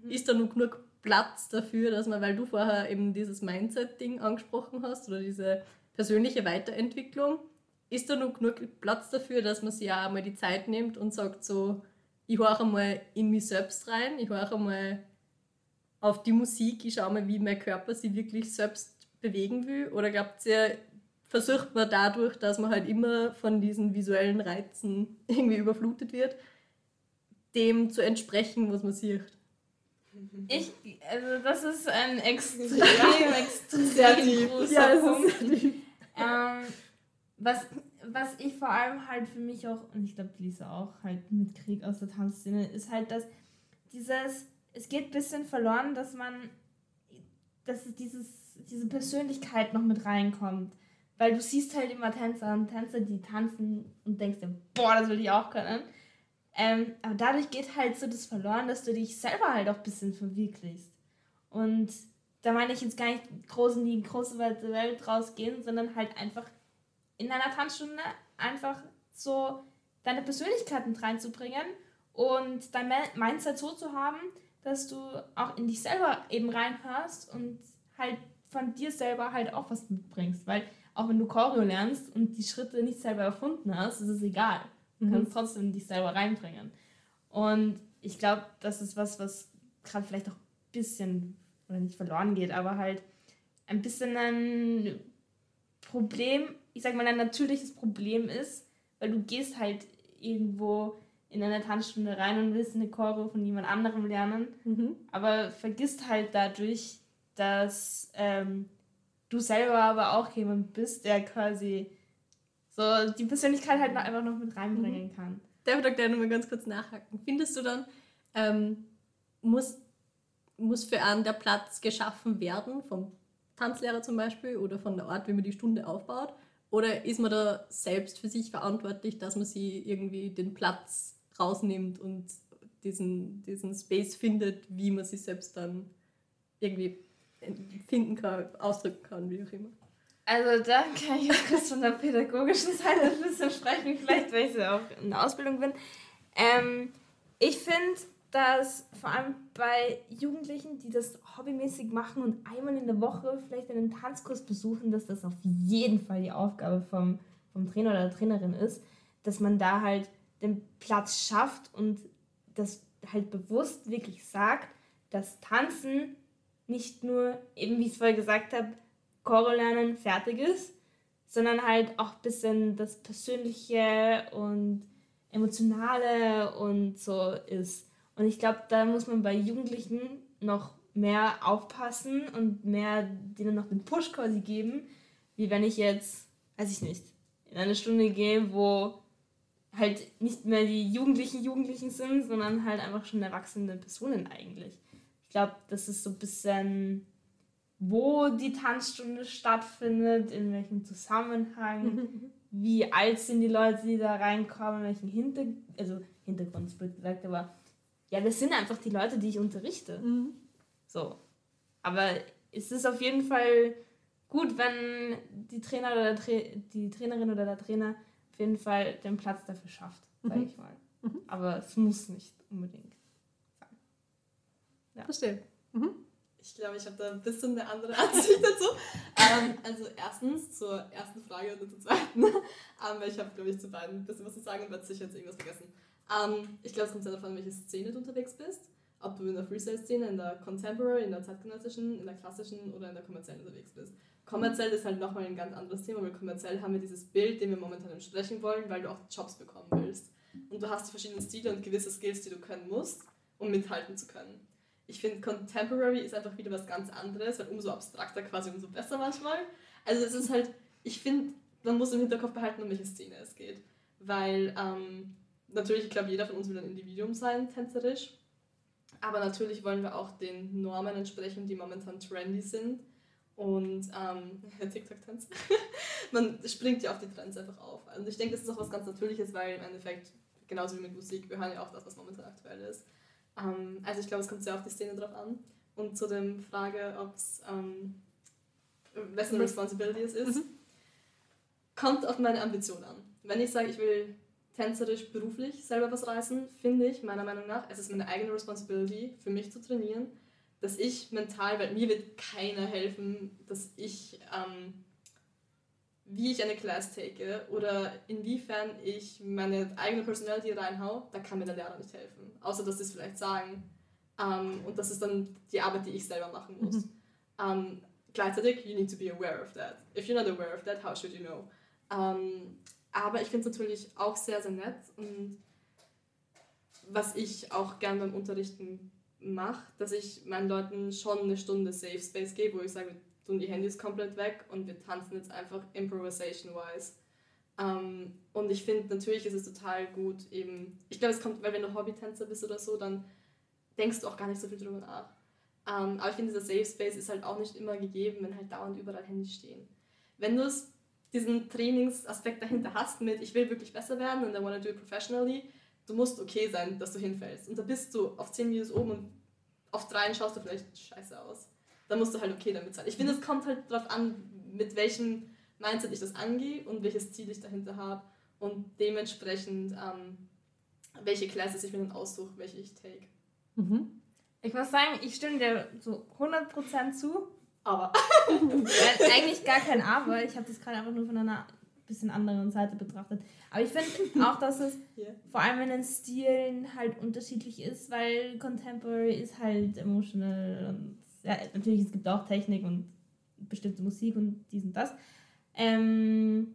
Ist da noch genug Platz dafür, dass man, weil du vorher eben dieses Mindset-Ding angesprochen hast oder diese persönliche Weiterentwicklung, ist da noch genug Platz dafür, dass man sich ja einmal die Zeit nimmt und sagt so, ich höre einmal in mich selbst rein, ich höre einmal auf die Musik, ich schaue mal, wie mein Körper sich wirklich selbst bewegen will? Oder glaubt ihr, versucht man dadurch, dass man halt immer von diesen visuellen Reizen <laughs> irgendwie überflutet wird, dem zu entsprechen, was man sieht? Ich, also das ist ein extrem, <laughs> Ja. extrem Sehr tief. großer Ja, Punkt. Ähm, was, was ich vor allem halt für mich auch, und ich glaube Lisa auch halt mitkriege aus der Tanzszene, ist halt, dass dieses, es geht ein bisschen verloren, dass man, dass dieses, diese Persönlichkeit noch mit reinkommt. Weil du siehst halt immer Tänzer und Tänzer, die tanzen und denkst dir, boah, das will ich auch können. Ähm, aber dadurch geht halt so das verloren, dass du dich selber halt auch ein bisschen verwirklichst. Und da meine ich jetzt gar nicht groß in die große Welt rausgehen, sondern halt einfach in einer Tanzstunde einfach so deine Persönlichkeit mit reinzubringen und dein Mindset so zu haben, dass du auch in dich selber eben reinhörst und halt von dir selber halt auch was mitbringst. Weil auch wenn du Choreo lernst und die Schritte nicht selber erfunden hast, ist es egal. Du mhm. kannst trotzdem dich selber reinbringen. Und ich glaube, das ist was, was gerade vielleicht auch ein bisschen, oder nicht verloren geht, aber halt ein bisschen ein Problem, ich sag mal, ein natürliches Problem ist, weil du gehst halt irgendwo in eine Tanzstunde rein und willst eine Choreo von jemand anderem lernen, mhm. aber vergisst halt dadurch, dass ähm, du selber aber auch jemand bist, der quasi so die Persönlichkeit halt noch einfach noch mit reinbringen mhm. kann. Darf ich da gleich nochmal ganz kurz nachhaken? Findest du dann, ähm, muss, muss für einen der Platz geschaffen werden, vom Tanzlehrer zum Beispiel oder von der Art, wie man die Stunde aufbaut? Oder ist man da selbst für sich verantwortlich, dass man sie irgendwie den Platz rausnimmt und diesen, diesen Space findet, wie man sich selbst dann irgendwie finden kann, ausdrücken kann, wie auch immer? Also da kann ich auch kurz von der pädagogischen Seite ein bisschen sprechen, vielleicht weil ich ja auch in der Ausbildung bin. Ähm, ich finde, dass vor allem bei Jugendlichen, die das hobbymäßig machen und einmal in der Woche vielleicht einen Tanzkurs besuchen, dass das auf jeden Fall die Aufgabe vom, vom Trainer oder der Trainerin ist, dass man da halt den Platz schafft und das halt bewusst wirklich sagt, dass Tanzen nicht nur, eben wie ich es vorher gesagt habe, Choreo lernen fertig ist, sondern halt auch ein bisschen das Persönliche und Emotionale und so ist. Und ich glaube, da muss man bei Jugendlichen noch mehr aufpassen und mehr denen noch den Push quasi geben, wie wenn ich jetzt, weiß ich nicht, in eine Stunde gehe, wo halt nicht mehr die Jugendlichen Jugendlichen sind, sondern halt einfach schon erwachsene Personen eigentlich. Ich glaube, das ist so ein bisschen wo die Tanzstunde stattfindet, in welchem Zusammenhang, <laughs> wie alt sind die Leute, die da reinkommen, welchen Hintergrund, also Hintergrund ist blöd gesagt, aber ja, das sind einfach die Leute, die ich unterrichte. Mhm. So. Aber es ist auf jeden Fall gut, wenn die Trainer oder Tra die Trainerin oder der Trainer auf jeden Fall den Platz dafür schafft, sage mhm. ich mal. Mhm. Aber es muss nicht unbedingt. Ja. Verstehe. Mhm. Ich glaube, ich habe da ein bisschen eine andere <laughs> Ansicht dazu. ähm, also erstens zur ersten Frage und zur zweiten. <laughs> ähm, ich habe, glaube ich, zu beiden ein bisschen was zu sagen und werde sicher jetzt irgendwas vergessen. Ähm, ich glaube, es kommt sehr davon, welche Szene du unterwegs bist. Ob du in der Freestyle-Szene, in der Contemporary, in der zeitgenössischen, in der klassischen oder in der kommerziellen unterwegs bist. Kommerziell ist halt nochmal ein ganz anderes Thema, weil kommerziell haben wir dieses Bild, dem wir momentan entsprechen wollen, weil du auch Jobs bekommen willst. Und du hast verschiedene Stile und gewisse Skills, die du können musst, um mithalten zu können ich finde, Contemporary ist einfach wieder was ganz anderes, halt umso abstrakter quasi, umso besser manchmal. Also es ist halt, ich finde, man muss im Hinterkopf behalten, um welche Szene es geht. Weil ähm, natürlich, ich glaube, jeder von uns will ein Individuum sein, tänzerisch. Aber natürlich wollen wir auch den Normen entsprechen, die momentan trendy sind. Und ähm, <laughs> TikTok-Tanz. <laughs> man springt ja auf die Trends einfach auf. Und ich denke, das ist auch was ganz Natürliches, weil im Endeffekt, genauso wie mit Musik, wir hören ja auch das, was momentan aktuell ist. Ähm, also ich glaube, es kommt sehr auf die Szene drauf an. Und zu der Frage, ob es ähm, wessen mhm. Responsibility es ist, mhm. kommt auf meine Ambition an. Wenn ich sage, ich will tänzerisch beruflich selber was reißen, finde ich meiner Meinung nach, es ist meine eigene Responsibility für mich zu trainieren, dass ich mental, weil mir wird keiner helfen, dass ich ähm, wie ich eine Class take oder inwiefern ich meine eigene Personality reinhau, da kann mir der Lehrer nicht helfen. Außer dass sie es vielleicht sagen. Um, ähm, und das ist dann die Arbeit, die ich selber machen muss. Mhm. Um, ähm, gleichzeitig, you need to be aware of that. If you're not aware of that, how should you know? Um, ähm, aber ich finde es natürlich auch sehr, sehr nett und was ich auch gern beim Unterrichten mache, dass ich meinen Leuten schon eine Stunde Safe Space gebe, wo ich sage, tun die Handys komplett weg und wir tanzen jetzt einfach improvisation-wise. Ähm, und ich finde, natürlich ist es total gut, eben, ich glaube, es kommt, weil wenn du Hobbytänzer bist oder so, dann denkst du auch gar nicht so viel drüber nach. Ähm, aber ich finde, dieser Safe Space ist halt auch nicht immer gegeben, wenn halt dauernd überall Handys stehen. Wenn du diesen Trainingsaspekt dahinter hast mit, ich will wirklich besser werden und I want to do it professionally, du musst okay sein, dass du hinfällst. Und da bist du auf 10 Videos oben und auf dreien schaust du vielleicht scheiße aus. Da musst du halt okay damit sein. Ich finde, es kommt halt darauf an, mit welchem Mindset ich das angehe und welches Ziel ich dahinter habe und dementsprechend ähm, welche Classes ich mir dann aussuche, welche ich take. Mhm. Ich muss sagen, ich stimme dir so 100% zu. Aber. eigentlich gar kein Aber. Ich habe das gerade einfach nur von einer bisschen anderen Seite betrachtet. Aber ich finde auch, dass es <laughs> yeah. vor allem in den Stilen halt unterschiedlich ist, weil Contemporary ist halt emotional und ja, natürlich es gibt auch Technik und bestimmte Musik und dies und das. Ähm,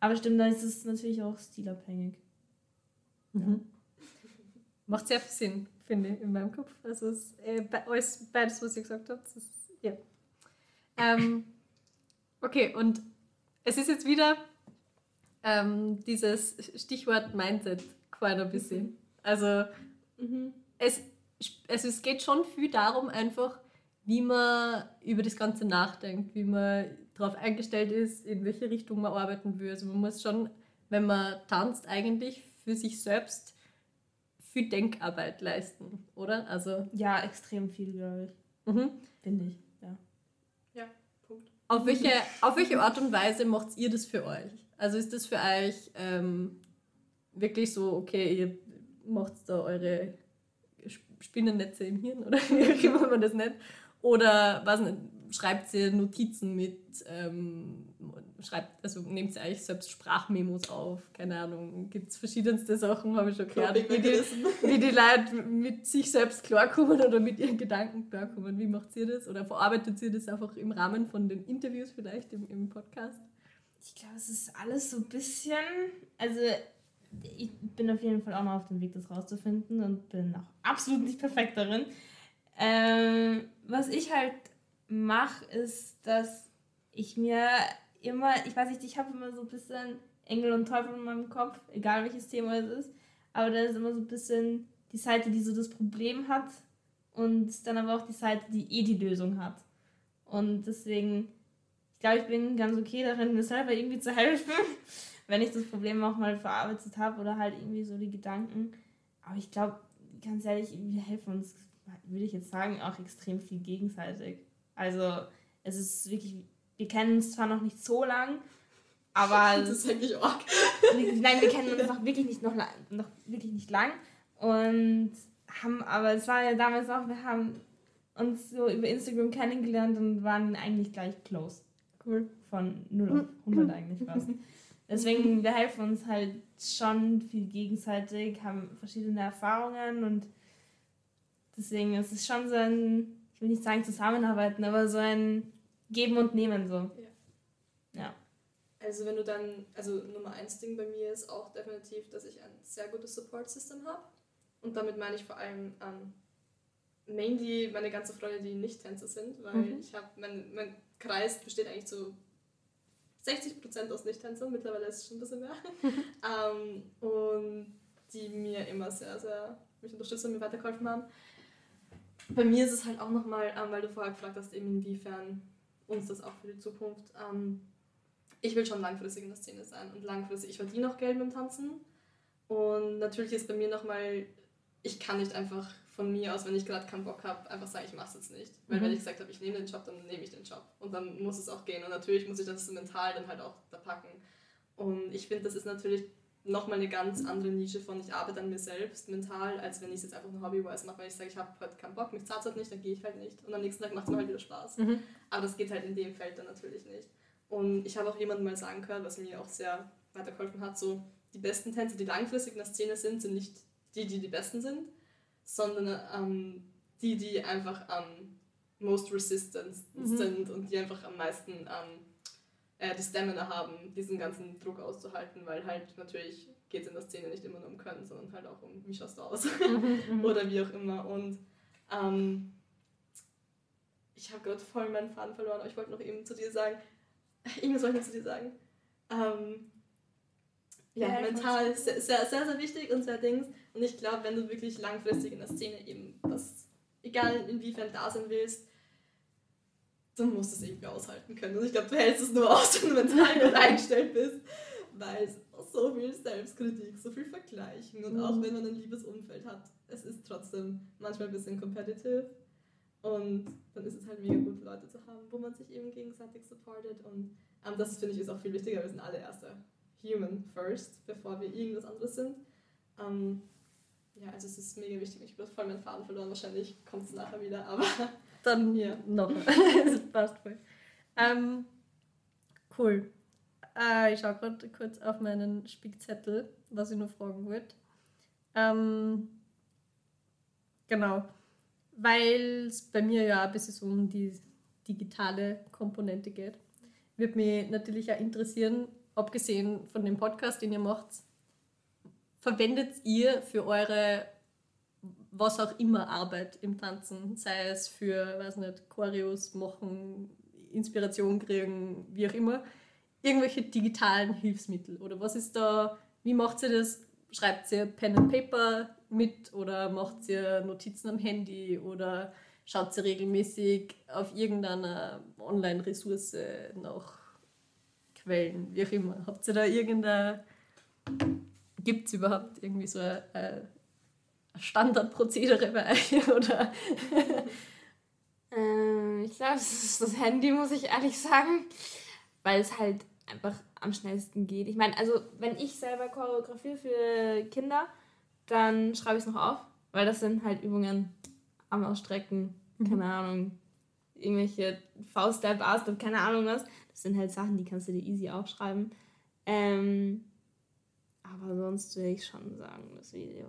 aber stimmt, da ist es natürlich auch stilabhängig. Mhm. <laughs> Macht sehr viel Sinn, finde ich, in meinem Kopf. Also es, äh, alles, beides, was ihr gesagt habt, ist, ja. Ähm, okay, und es ist jetzt wieder ähm, dieses Stichwort Mindset quasi ein bisschen. Also mhm. es, also es geht schon viel darum, einfach, wie man über das Ganze nachdenkt, wie man darauf eingestellt ist, in welche Richtung man arbeiten will. Also man muss schon, wenn man tanzt, eigentlich für sich selbst viel Denkarbeit leisten, oder? Also ja, extrem viel, glaube ich. Mhm. Finde ich, ja. Ja, Punkt. Auf welche, auf welche Art und Weise macht ihr das für euch? Also ist das für euch ähm, wirklich so, okay, ihr macht da eure Spinnennetze im Hirn oder <laughs> wie immer man das nennt? Oder was schreibt ihr Notizen mit, ähm, schreibt, also nehmt ihr eigentlich selbst Sprachmemos auf, keine Ahnung, gibt es verschiedenste Sachen, habe ich schon gehört, wie die, <laughs> wie die Leute mit sich selbst klarkommen oder mit ihren Gedanken klarkommen. Wie macht ihr das? Oder verarbeitet ihr das einfach im Rahmen von den Interviews vielleicht im, im Podcast? Ich glaube, es ist alles so ein bisschen. Also, ich bin auf jeden Fall auch noch auf dem Weg, das rauszufinden und bin auch absolut nicht perfekt darin. Ähm, was ich halt mache, ist, dass ich mir immer, ich weiß nicht, ich habe immer so ein bisschen Engel und Teufel in meinem Kopf, egal welches Thema es ist, aber da ist immer so ein bisschen die Seite, die so das Problem hat und dann aber auch die Seite, die eh die Lösung hat. Und deswegen ich glaube, ich bin ganz okay darin, mir selber irgendwie zu helfen, <laughs> wenn ich das Problem auch mal verarbeitet habe oder halt irgendwie so die Gedanken. Aber ich glaube, ganz ehrlich, wir helfen uns, würde ich jetzt sagen, auch extrem viel gegenseitig. Also es ist wirklich, wir kennen uns zwar noch nicht so lang, aber... <laughs> das ist eigentlich auch. Nein, wir kennen uns noch wirklich nicht, noch, noch wirklich nicht lang und haben, aber es war ja damals auch, wir haben uns so über Instagram kennengelernt und waren eigentlich gleich close. Cool. Von 0 auf 100 eigentlich fast. <laughs> Deswegen, wir helfen uns halt schon viel gegenseitig, haben verschiedene Erfahrungen und deswegen ist es schon so ein, ich will nicht sagen Zusammenarbeiten, aber so ein Geben und Nehmen so. Ja. ja. Also wenn du dann, also Nummer eins Ding bei mir ist auch definitiv, dass ich ein sehr gutes Support-System habe. Und damit meine ich vor allem ähm, mainly meine ganze Freunde, die nicht Tänzer sind, weil mhm. ich habe mein, mein Kreis besteht eigentlich zu 60% aus Nicht-Tänzern, mittlerweile ist es schon ein bisschen mehr. <laughs> ähm, und die mir immer sehr, sehr mich unterstützt und mir weitergeholfen haben. Bei mir ist es halt auch nochmal, ähm, weil du vorher gefragt hast, eben inwiefern uns das auch für die Zukunft. Ähm, ich will schon langfristig in der Szene sein und langfristig, ich verdiene auch Geld mit dem Tanzen. Und natürlich ist bei mir nochmal, ich kann nicht einfach von mir aus, wenn ich gerade keinen Bock habe, einfach sagen, ich mache es jetzt nicht. Weil mhm. wenn ich gesagt habe, ich nehme den Job, dann nehme ich den Job. Und dann muss es auch gehen. Und natürlich muss ich das mental dann halt auch da packen. Und ich finde, das ist natürlich nochmal eine ganz andere Nische von, ich arbeite an mir selbst mental, als wenn ich es jetzt einfach nur Hobby-wise mache, weil ich sage, ich habe heute keinen Bock, mich zahlt halt nicht, dann gehe ich halt nicht. Und am nächsten Tag macht es mir halt wieder Spaß. Mhm. Aber das geht halt in dem Feld dann natürlich nicht. Und ich habe auch jemanden mal sagen können, was mir auch sehr weitergeholfen hat, so die besten Tänzer, die langfristig in der Szene sind, sind nicht die, die die besten sind, sondern ähm, die, die einfach am most resistant mhm. sind und die einfach am meisten ähm, äh, die Stamina haben, diesen ganzen Druck auszuhalten, weil halt natürlich geht es in der Szene nicht immer nur um Können, sondern halt auch um, wie schaust du aus oder wie auch immer. Und ähm, ich habe gerade voll meinen Faden verloren, aber ich wollte noch eben zu dir sagen, irgendwas wollte ich noch zu dir sagen. Ähm, ja, Ja, mental sehr, sehr, sehr, sehr wichtig und sehr Dings. Und ich glaube, wenn du wirklich langfristig in der Szene eben das, egal inwiefern da sein willst, du musst es irgendwie aushalten können. Und ich glaube, du hältst es nur aus, <laughs> wenn du mental <laughs> gut eingestellt bist. Weil es so viel Selbstkritik, so viel Vergleichen und auch wenn man ein liebes Umfeld hat, es ist trotzdem manchmal ein bisschen competitive. Und dann ist es halt mega gut, Leute zu haben, wo man sich eben gegenseitig supportet. Und ähm, das finde ich ist auch viel wichtiger. Wir sind alle erster human first, bevor wir irgendwas anderes sind. Ähm, ja, also es ist mega wichtig. Ich habe voll meinen Faden verloren. Wahrscheinlich kommt es nachher wieder, aber Dann Ja. noch. <laughs> <laughs> das passt voll. Ähm, cool. Äh, ich schaue gerade kurz auf meinen Spickzettel, was ich noch fragen wollte. Ähm, genau. Weil es bei mir ja ein bisschen so um die digitale Komponente geht. Würde mich natürlich auch interessieren, abgesehen von dem Podcast, den ihr macht, verwendet ihr für eure was auch immer Arbeit im Tanzen, sei es für, weiß nicht, Choreos machen, Inspiration kriegen, wie auch immer, irgendwelche digitalen Hilfsmittel oder was ist da, wie macht ihr das? Schreibt ihr Pen and Paper mit oder macht ihr Notizen am Handy oder schaut ihr regelmäßig auf irgendeiner Online-Ressource nach Quellen, wie auch immer. Habt ihr da irgendeine, gibt es überhaupt irgendwie so eine, eine Standardprozedere bei euch <laughs> oder Ähm, ich glaube, es ist das Handy, muss ich ehrlich sagen. Weil es halt einfach am schnellsten geht. Ich meine, also wenn ich selber choreografiere für Kinder, dann schreibe ich es noch auf. Weil das sind halt Übungen am Ausstrecken, keine Ahnung, irgendwelche V-Step, A-Step, keine Ahnung was. Das sind halt Sachen, die kannst du dir easy aufschreiben. Ähm, aber sonst würde ich schon sagen, das Video.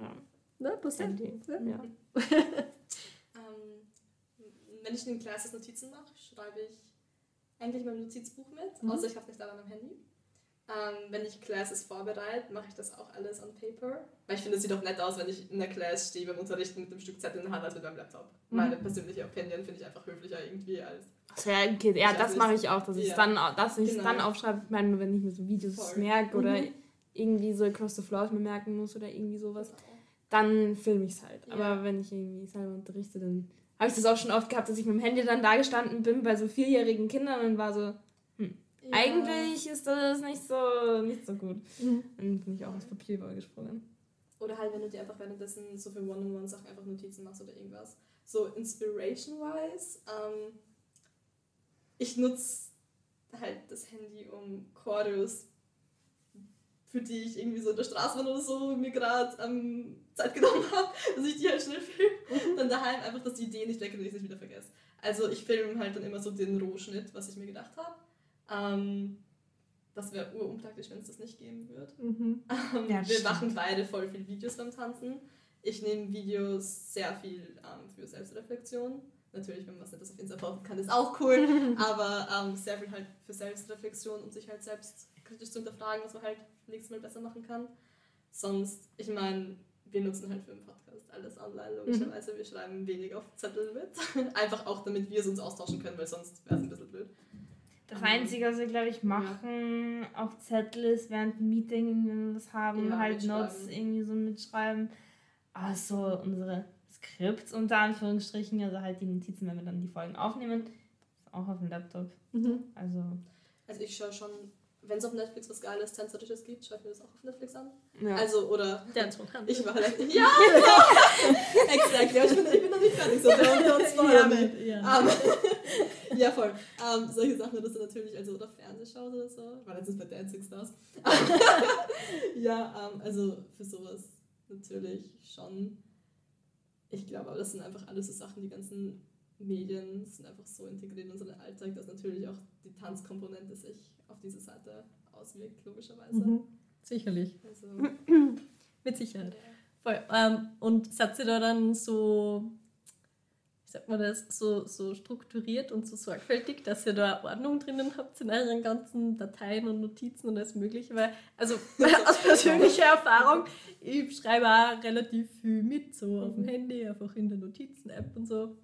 Ja, ne, passt Handy. Ja. Ja. <laughs> Ähm, wenn ich in den Classes Notizen mache, schreibe ich eigentlich mein Notizbuch mit, Mhm. außer ich habe es nicht an meinem Handy. Ähm, wenn ich Classes vorbereite, mache ich das auch alles on paper. Weil ich finde, es sieht auch nett aus, wenn ich in der Class stehe beim Unterrichten mit dem Stück Zettel in der Hand als mit meinem Laptop. Mhm. Meine persönliche Opinion finde ich einfach höflicher irgendwie als. Ja, okay, ja, das mache ich auch, dass ich es Ja. dann, ich es Genau. dann aufschreibe. Ich meine, wenn ich mir so Videos Voll. merke oder Mhm. irgendwie so across the floor mir merken muss oder irgendwie sowas, dann filme ich es halt. Ja. Aber wenn ich irgendwie selber unterrichte, dann habe ich das auch schon oft gehabt, dass ich mit dem Handy dann da gestanden bin bei so vierjährigen Kindern und war so, Ja. eigentlich ist das nicht so, nicht so gut. Mhm. Dann bin ich auch ins Papier gesprungen. Oder halt, wenn du dir einfach währenddessen so für One-on-One-Sachen einfach Notizen machst oder irgendwas. So Inspiration-wise, ähm, ich nutze halt das Handy, um Choreos, für die ich irgendwie so in der Straßenbahn oder so mir gerade ähm, Zeit genommen <laughs> habe, dass ich die halt schnell filme. Dann daheim einfach, dass die Idee nicht weg ist und ich es nicht wieder vergesse. Also ich filme halt dann immer so den Rohschnitt, was ich mir gedacht habe. Ähm, das wäre urunpraktisch, wenn es das nicht geben würde. Mhm. <laughs> Ähm, Ja, wir stimmt. machen beide voll viel Videos beim Tanzen. Ich nehme Videos sehr viel ähm, für Selbstreflexion. Natürlich, wenn man es nicht das auf Insta posten kann, ist auch cool. <laughs> aber ähm, sehr viel halt für Selbstreflexion, um sich halt selbst kritisch zu hinterfragen, was man halt nächstes Mal besser machen kann. Sonst, ich meine, wir nutzen halt für den Podcast alles online, logischerweise. Wir schreiben wenig auf Zetteln mit. <laughs> Einfach auch, damit wir es uns austauschen können, weil sonst wäre es ein bisschen blöd. Das Einzige, was wir, glaube ich, machen auf Zettel ist während Meeting, wenn wir was haben, Ja, halt. Notes irgendwie so mitschreiben. Aber so unsere Skripts unter Anführungsstrichen, also halt die Notizen, wenn wir dann die Folgen aufnehmen, ist auch auf dem Laptop. Mhm. Also, Also ich schaue schon, wenn es auf Netflix was Geiles, Tänzerisches gibt, schaue ich mir das auch auf Netflix an. ja. Also, oder Dance von Hand. ich war halt, <laughs> ja, exakt, ja, ich bin, ich bin noch nicht fertig, so don't, don't spoil me. ja. Ähm, <laughs> ja, voll. Ähm, solche Sachen, das sind natürlich, also, oder Fernsehshows oder so, war letztens bei Dancing Stars. <laughs> ja, ähm, also für sowas natürlich schon. Ich glaube, aber das sind einfach alles so Sachen, die ganzen Medien sind einfach so integriert in unseren Alltag, dass natürlich auch die Tanzkomponente sich auf diese Seite auswirkt, logischerweise. Mhm. Sicherlich. Also, <clears throat> Mit Sicherheit. Voll. Ähm, und seid ihr da dann so, wie sagt man das, so, so strukturiert und so sorgfältig, dass ihr da Ordnung drinnen habt in euren ganzen Dateien und Notizen und alles Mögliche? Weil, also <laughs> <laughs> aus persönlicher Erfahrung, ich schreibe auch relativ viel mit, so auf dem Handy, einfach in der Notizen-App und so.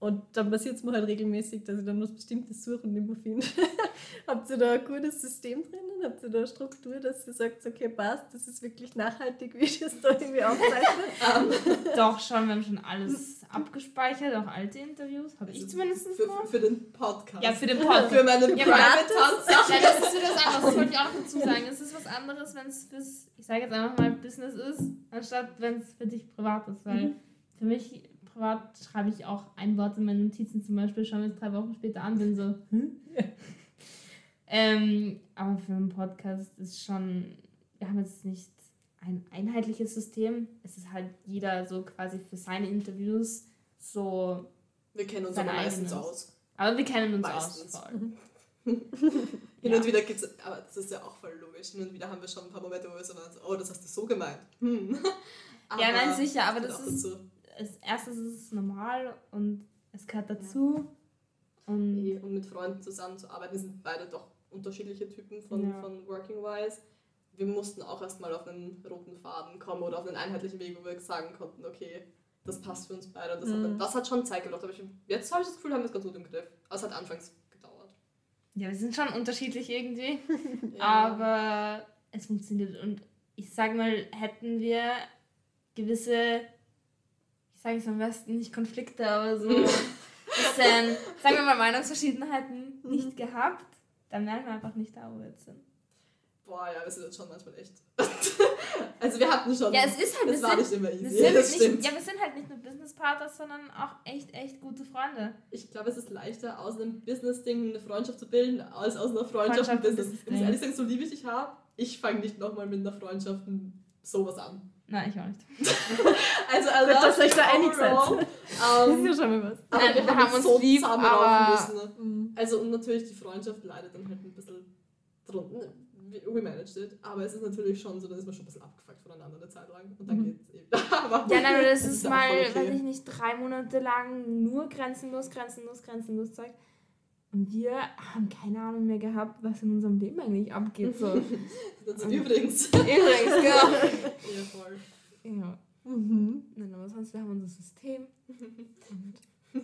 Und dann passiert es mir halt regelmäßig, dass ich dann was Bestimmtes suche und nicht mehr finde. <laughs> Habt ihr da ein gutes System drinnen? Habt ihr da eine Struktur, dass ihr sagt, okay, passt, das ist wirklich nachhaltig, <laughs> wie ich es da irgendwie aufzeichne? <laughs> Doch, schon, wir haben schon alles abgespeichert, auch alte Interviews. Habe ich zumindest Für, mal. für, für den Podcast. Ja, für den Podcast. Für meine Ja, Private Ja, Tanzsachen. das ist wieder was anderes. Das wollte ich auch noch dazu sagen. Es ist was anderes, wenn es fürs, ich sage jetzt einfach mal, Business ist, anstatt wenn es für dich privat ist. Weil für mich privat schreibe ich auch ein Wort in meine Notizen zum Beispiel, schaue mir es drei Wochen später an, bin so, hm? <laughs> ähm, aber für einen Podcast ist schon, wir haben jetzt nicht ein einheitliches System. Es ist halt jeder so quasi für seine Interviews so, Wir kennen uns aber meistens eigenes. aus. aber wir kennen uns Meistens. aus. Voll. <laughs> Hin Ja. und wieder gibt es, aber das ist ja auch voll logisch. Hin und wieder haben wir schon ein paar Momente, wo wir so waren, oh, das hast du so gemeint. Hm. <laughs> Ja, nein, sicher, aber das ist- dazu. Als erstes ist es normal und es gehört dazu. Und Eh, Und mit Freunden zusammenzuarbeiten, wir sind beide doch unterschiedliche Typen von, Ja. von Working Wise. Wir mussten auch erstmal auf einen roten Faden kommen oder auf einen einheitlichen Weg, wo wir sagen konnten, okay, das passt für uns beide. Und das, Mhm. hat, das hat schon Zeit. Aber ich, jetzt habe ich das Gefühl, haben wir es ganz gut im Griff. Aber es hat anfangs gedauert. ja, wir sind schon unterschiedlich irgendwie, <laughs> <laughs> Ja. aber es funktioniert. Und ich sage mal, hätten wir gewisse, ich sage es am besten, nicht Konflikte, aber so <laughs> bisschen, sagen wir mal, Meinungsverschiedenheiten nicht gehabt, dann wären wir einfach nicht da, wo wir jetzt sind. Boah, ja, wir sind jetzt schon manchmal echt. <laughs> also wir hatten schon. Ja, es ist halt, es wir war sind, nicht immer wir easy. sind das nicht, ja, wir sind halt nicht nur Businesspartner, sondern auch echt, echt gute Freunde. Ich glaube, es ist leichter, aus einem Business-Ding eine Freundschaft zu bilden, als aus einer Freundschaft ein Freundschaft ein Business. Ich muss ehrlich sagen, so lieb ich dich habe, ich fange nicht nochmal mit einer Freundschaft sowas an. Nein, ich auch nicht. <laughs> Also, dass ihr euch da einig seid. overall. Das ist ja schon mal was. aber Nein, wir, wir haben uns so lieb, aber- müssen. ne? Also, und natürlich, die Freundschaft leidet dann halt ein bisschen drunter. We we managed it. Aber es ist natürlich schon so, da ist man schon ein bisschen abgefuckt voneinander eine Zeit lang. Und dann Mhm. geht's eben. <laughs> aber Ja, nein, es das <laughs> ist auch mal, voll okay. weiß ich nicht, drei Monate lang nur grenzenlos, grenzenlos, grenzenlos Zeug. Und wir haben keine Ahnung mehr gehabt, was in unserem Leben eigentlich abgeht. So. <laughs> Übrigens. <laughs> Übrigens, genau. ja, voll. Ja. Mhm. Nein, aber sonst, wir haben unser System.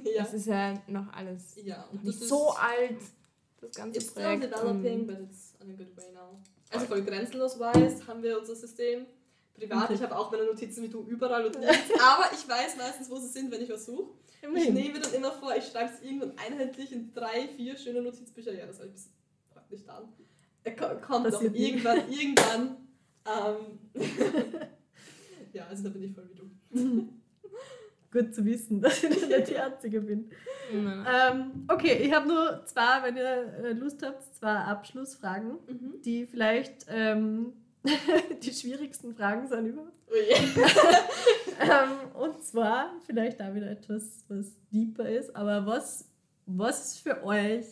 Ja. Das ist ja noch alles ja, und nicht so alt, das ganze It's still Projekt. developing, Und but it's on a good way now. Also voll grenzenlos weiß haben wir unser System. Privat, Okay. ich habe auch meine Notizen wie du überall und nichts. <laughs> Aber ich weiß meistens, wo sie sind, wenn ich was suche. Ich nehme dann immer vor, ich schreibe es irgendwann einheitlich in drei, vier schöne Notizbücher. Ja, das habe ich bis heute nicht an. Ko- kommt doch Passiert nie. irgendwann, <laughs> irgendwann. Ähm, <laughs> ja, also da bin ich voll wie du. <laughs> Gut zu wissen, dass ich nicht die Einzige bin. Ähm, okay, ich habe nur zwei, wenn ihr äh, Lust habt, zwei Abschlussfragen, Mhm. die vielleicht ähm, <laughs> die schwierigsten Fragen sind überhaupt. Oh. <laughs> Ähm, und zwar vielleicht da wieder etwas, was deeper ist, aber was, was ist für euch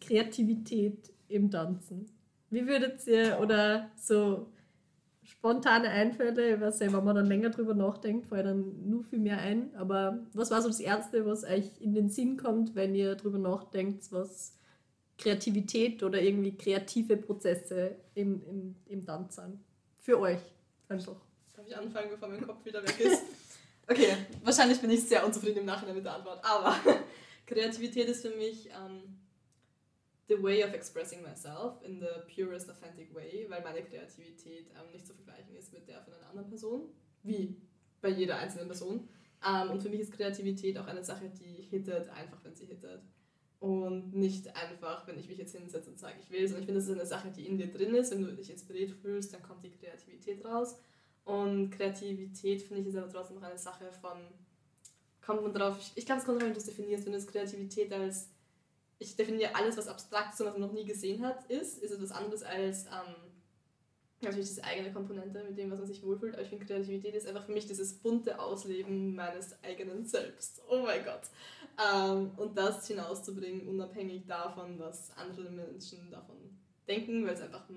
Kreativität im Tanzen? Wie würdet ihr oder so spontane Einfälle, ich weiß nicht, wenn man dann länger drüber nachdenkt, fällt dann nur viel mehr ein, aber was war so das Erste, was euch in den Sinn kommt, wenn ihr drüber nachdenkt, was Kreativität oder irgendwie kreative Prozesse im, im, im Tanz sind? Für euch einfach. Darf ich anfangen, bevor mein Kopf wieder weg ist? <laughs> Okay, wahrscheinlich bin ich sehr unzufrieden im Nachhinein mit der Antwort, aber <laughs> Kreativität ist für mich ähm, the way of expressing myself in the purest authentic way, weil meine Kreativität ähm, nicht zu vergleichen ist mit der von einer anderen Person, wie bei jeder einzelnen Person. Ähm, und für mich ist Kreativität auch eine Sache, die hittet, einfach wenn sie hittet. Und nicht einfach, wenn ich mich jetzt hinsetze und sage, ich will, sondern ich finde, das ist eine Sache, die in dir drin ist. Wenn du dich inspiriert fühlst, dann kommt die Kreativität raus. Und Kreativität, finde ich, ist aber trotzdem noch eine Sache von, kommt man drauf, ich, ich glaube, es kommt darauf, wie du es definierst. Wenn du es Kreativität als, ich definiere alles, was abstrakt ist und was man noch nie gesehen hat, ist, ist etwas anderes als, ähm, natürlich diese eigene Komponente mit dem, was man sich wohlfühlt. Aber ich finde, Kreativität ist einfach für mich dieses bunte Ausleben meines eigenen Selbst. Oh mein Gott. Ähm, und das hinauszubringen, unabhängig davon, was andere Menschen davon denken, weil es einfach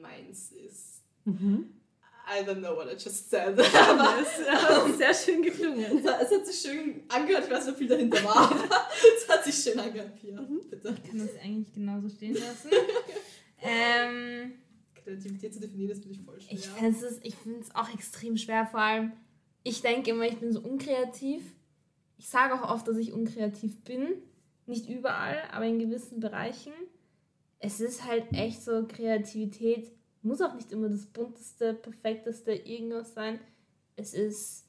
meins ist. I don't know what I just said. <laughs> Aber Das hat sehr schön geklungen. es hat- es sich schön angehört, ich weiß nicht, viel dahinter war, aber <laughs> es hat sich schön angehört, Pia. Bitte. Ich kann das eigentlich genauso stehen lassen. <laughs> ähm, Kreativität zu definieren, ist für dich voll schwer. ich finde es ich auch extrem schwer, vor allem, ich denke immer, ich bin so unkreativ, ich sage auch oft, dass ich unkreativ bin. Nicht überall, aber in gewissen Bereichen. Es ist halt echt so, Kreativität muss auch nicht immer das bunteste, perfekteste irgendwas sein. Es ist,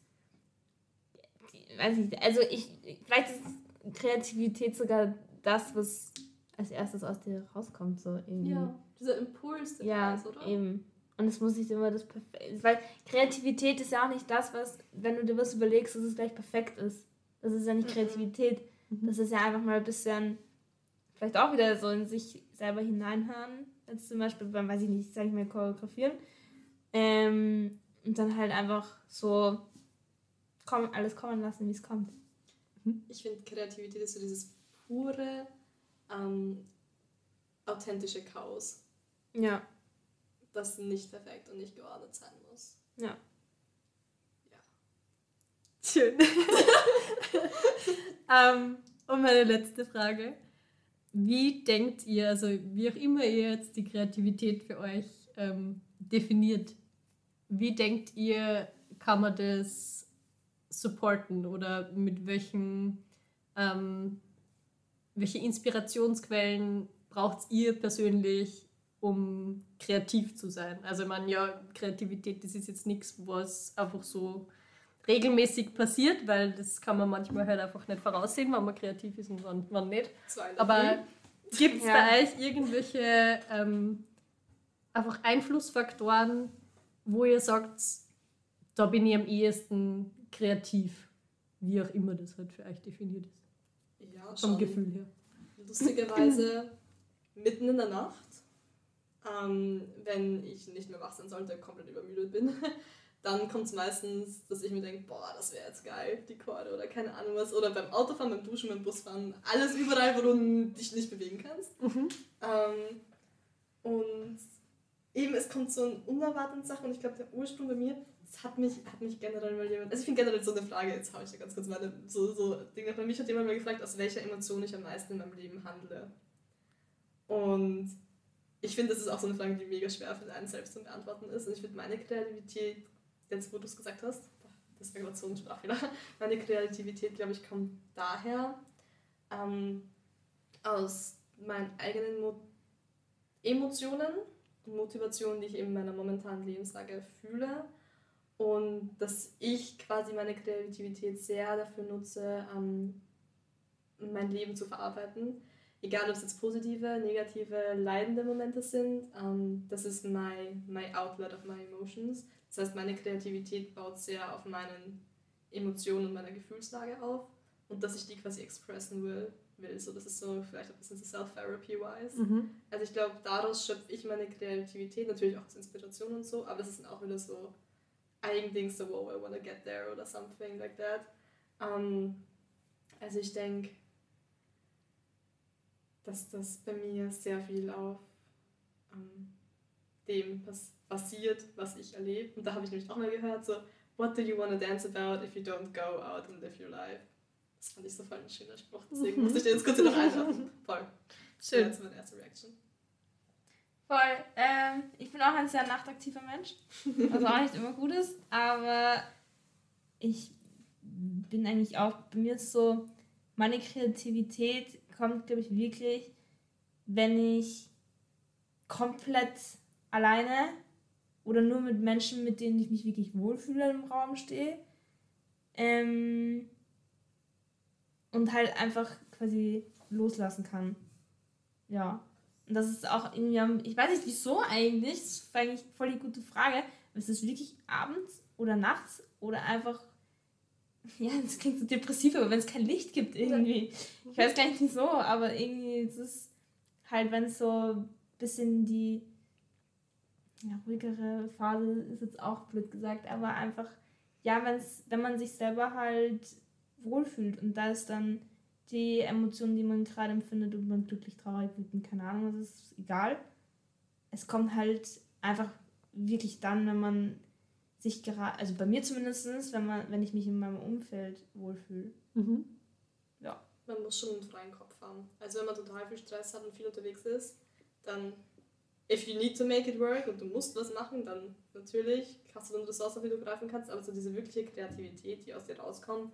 weiß ich, also ich, vielleicht ist Kreativität sogar das, was als erstes aus dir rauskommt, so irgendwie. Ja, dieser Impuls, Ja, ist, oder? eben. Und es muss nicht immer das perfekt, weil Kreativität ist ja auch nicht das, was, wenn du dir was überlegst, dass es gleich perfekt ist. Das ist ja nicht Mhm. Kreativität. Das ist ja einfach mal ein bisschen, vielleicht auch wieder so in sich selber hineinhören. Jetzt zum Beispiel beim, weiß ich nicht, sag ich mal, choreografieren. Ähm, und dann halt einfach so komm, alles kommen lassen, wie es kommt. Ich finde, Kreativität ist so dieses pure, ähm, authentische Chaos, Ja. das nicht perfekt und nicht geordnet sein muss. Ja. Schön. <laughs> ähm, und meine letzte Frage. Wie denkt ihr, also wie auch immer ihr jetzt die Kreativität für euch ähm, definiert, wie denkt ihr, kann man das supporten oder mit welchen, ähm, welche Inspirationsquellen braucht ihr persönlich, um kreativ zu sein? Also meine, ja, Kreativität, das ist jetzt nichts, was einfach so regelmäßig passiert, weil das kann man manchmal halt einfach nicht voraussehen, wann man kreativ ist und wann, wann nicht. Aber gibt es Ja. bei euch irgendwelche ähm, einfach Einflussfaktoren, wo ihr sagt, da bin ich am ehesten kreativ, wie auch immer das halt für euch definiert ist, ja, vom schon. Gefühl her. Lustigerweise <clears throat> mitten in der Nacht, ähm, wenn ich nicht mehr wach sein sollte, komplett übermüdet bin, <laughs> dann kommt es meistens, dass ich mir denke, boah, das wäre jetzt geil, die Chorde oder keine Ahnung was. Oder beim Autofahren, beim Duschen, beim Busfahren, alles überall, wo du dich nicht bewegen kannst. Ähm, und eben, es kommt so ein unerwarteten Sachen und ich glaube, der Ursprung bei mir, das hat mich, hat mich generell mal jemand, also ich finde generell so eine Frage, jetzt habe ich da ganz kurz meine, so, so Dinge, bei mich hat jemand mal gefragt, aus welcher Emotion ich am meisten in meinem Leben handle. Und ich finde, das ist auch so eine Frage, die mega schwer für einen selbst zu beantworten ist. Und ich finde, meine Kreativität, jetzt wo du es gesagt hast, das war gerade so ein Sprachfehler, meine Kreativität, glaube ich, kommt daher, ähm, aus meinen eigenen Mo Emotionen und Motivationen, die ich in meiner momentanen Lebenslage fühle. Und dass ich quasi meine Kreativität sehr dafür nutze, ähm, mein Leben zu verarbeiten. Egal, ob es jetzt positive, negative, leidende Momente sind. Ähm, das ist my, my outlet of my emotions. Das heißt, meine Kreativität baut sehr auf meinen Emotionen und meiner Gefühlslage auf. Und dass ich die quasi expressen will. will. So, das ist so vielleicht ein bisschen so Self-Therapy-wise. Also ich glaube, daraus schöpfe ich meine Kreativität, natürlich auch aus Inspiration und so, aber ist dann auch wieder so Eigendings, so, wow, I wanna get there oder something like that. Ähm, also ich denke, dass das bei mir sehr viel auf ähm, dem bas basiert, was ich erlebe. Und da habe ich nämlich auch mal gehört, so, what do you wanna dance about if you don't go out and live your life? Das fand ich so voll ein schöner Spruch, deswegen musste ich den jetzt kurz noch einwerfen. Voll. Schön. Das war meine erste Reaction. Voll. Ähm, ich bin auch ein sehr nachtaktiver Mensch, was auch nicht immer gut ist, aber ich bin eigentlich auch, bei mir ist so, meine Kreativität kommt, glaube ich, wirklich, wenn ich komplett alleine oder nur mit Menschen, mit denen ich mich wirklich wohlfühle im Raum stehe. Ähm, und halt einfach quasi loslassen kann. Ja. Und das ist auch irgendwie, ich weiß nicht wieso eigentlich, das ist eigentlich voll die gute Frage. Ist es wirklich abends oder nachts oder einfach, <laughs> ja, das klingt so depressiv, aber wenn es kein Licht gibt irgendwie. Ich weiß gar nicht wieso, aber irgendwie ist es halt, wenn es so ein bisschen die ja, ruhigere Phase ist jetzt auch blöd gesagt, aber einfach, ja, wenn's, wenn man sich selber halt wohlfühlt und da ist dann die Emotionen, die man gerade empfindet, ob man glücklich, traurig, wütend, keine Ahnung, das ist egal. Es kommt halt einfach wirklich dann, wenn man sich gerade, also bei mir zumindest, wenn man, wenn ich mich in meinem Umfeld wohlfühle. Mhm. Man muss schon einen freien Kopf haben. Also wenn man total viel Stress hat und viel unterwegs ist, dann if you need to make it work und du musst was machen, dann natürlich hast du dann Ressourcen, auf die du greifen kannst, aber so diese wirkliche Kreativität, die aus dir rauskommt,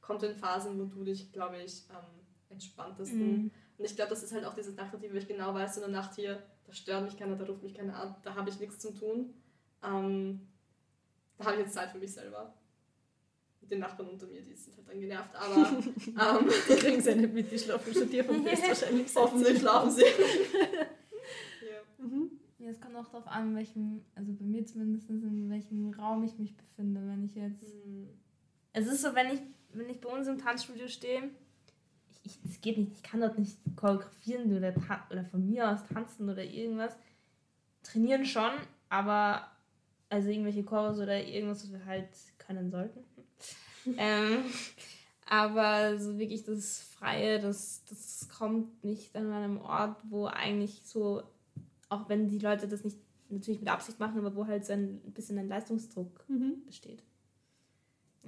kommt in Phasen, wo du dich, glaube ich, am entspanntesten. Mhm. Und ich glaube, das ist halt auch dieses Nachtaktiv, wo ich genau weiß, in der Nacht hier, da stört mich keiner, da ruft mich keiner an, da habe ich nichts zu tun. Ähm, da habe ich jetzt Zeit für mich selber. Die Nachbarn unter mir, die sind halt dann genervt, aber <laughs> ähm, Die kriegen sie nicht mit, die schlafen schon dir vom <laughs> Fest wahrscheinlich. hoffentlich schlafen sie. <laughs> ja. Mhm. Es kommt auch darauf an, in welchem, also bei mir zumindest, in welchem Raum ich mich befinde. Wenn ich jetzt. Hm. Es ist so, wenn ich, wenn ich bei uns im Tanzstudio stehe, ich, es geht nicht, ich kann dort nicht choreografieren oder, oder von mir aus tanzen oder irgendwas. Trainieren schon, aber also irgendwelche Chorus oder irgendwas, was wir halt können sollten. <laughs> ähm, aber so wirklich das Freie, das, das kommt nicht an einem Ort, wo eigentlich so, auch wenn die Leute das nicht natürlich mit Absicht machen, aber wo halt so ein bisschen ein Leistungsdruck Mhm. besteht.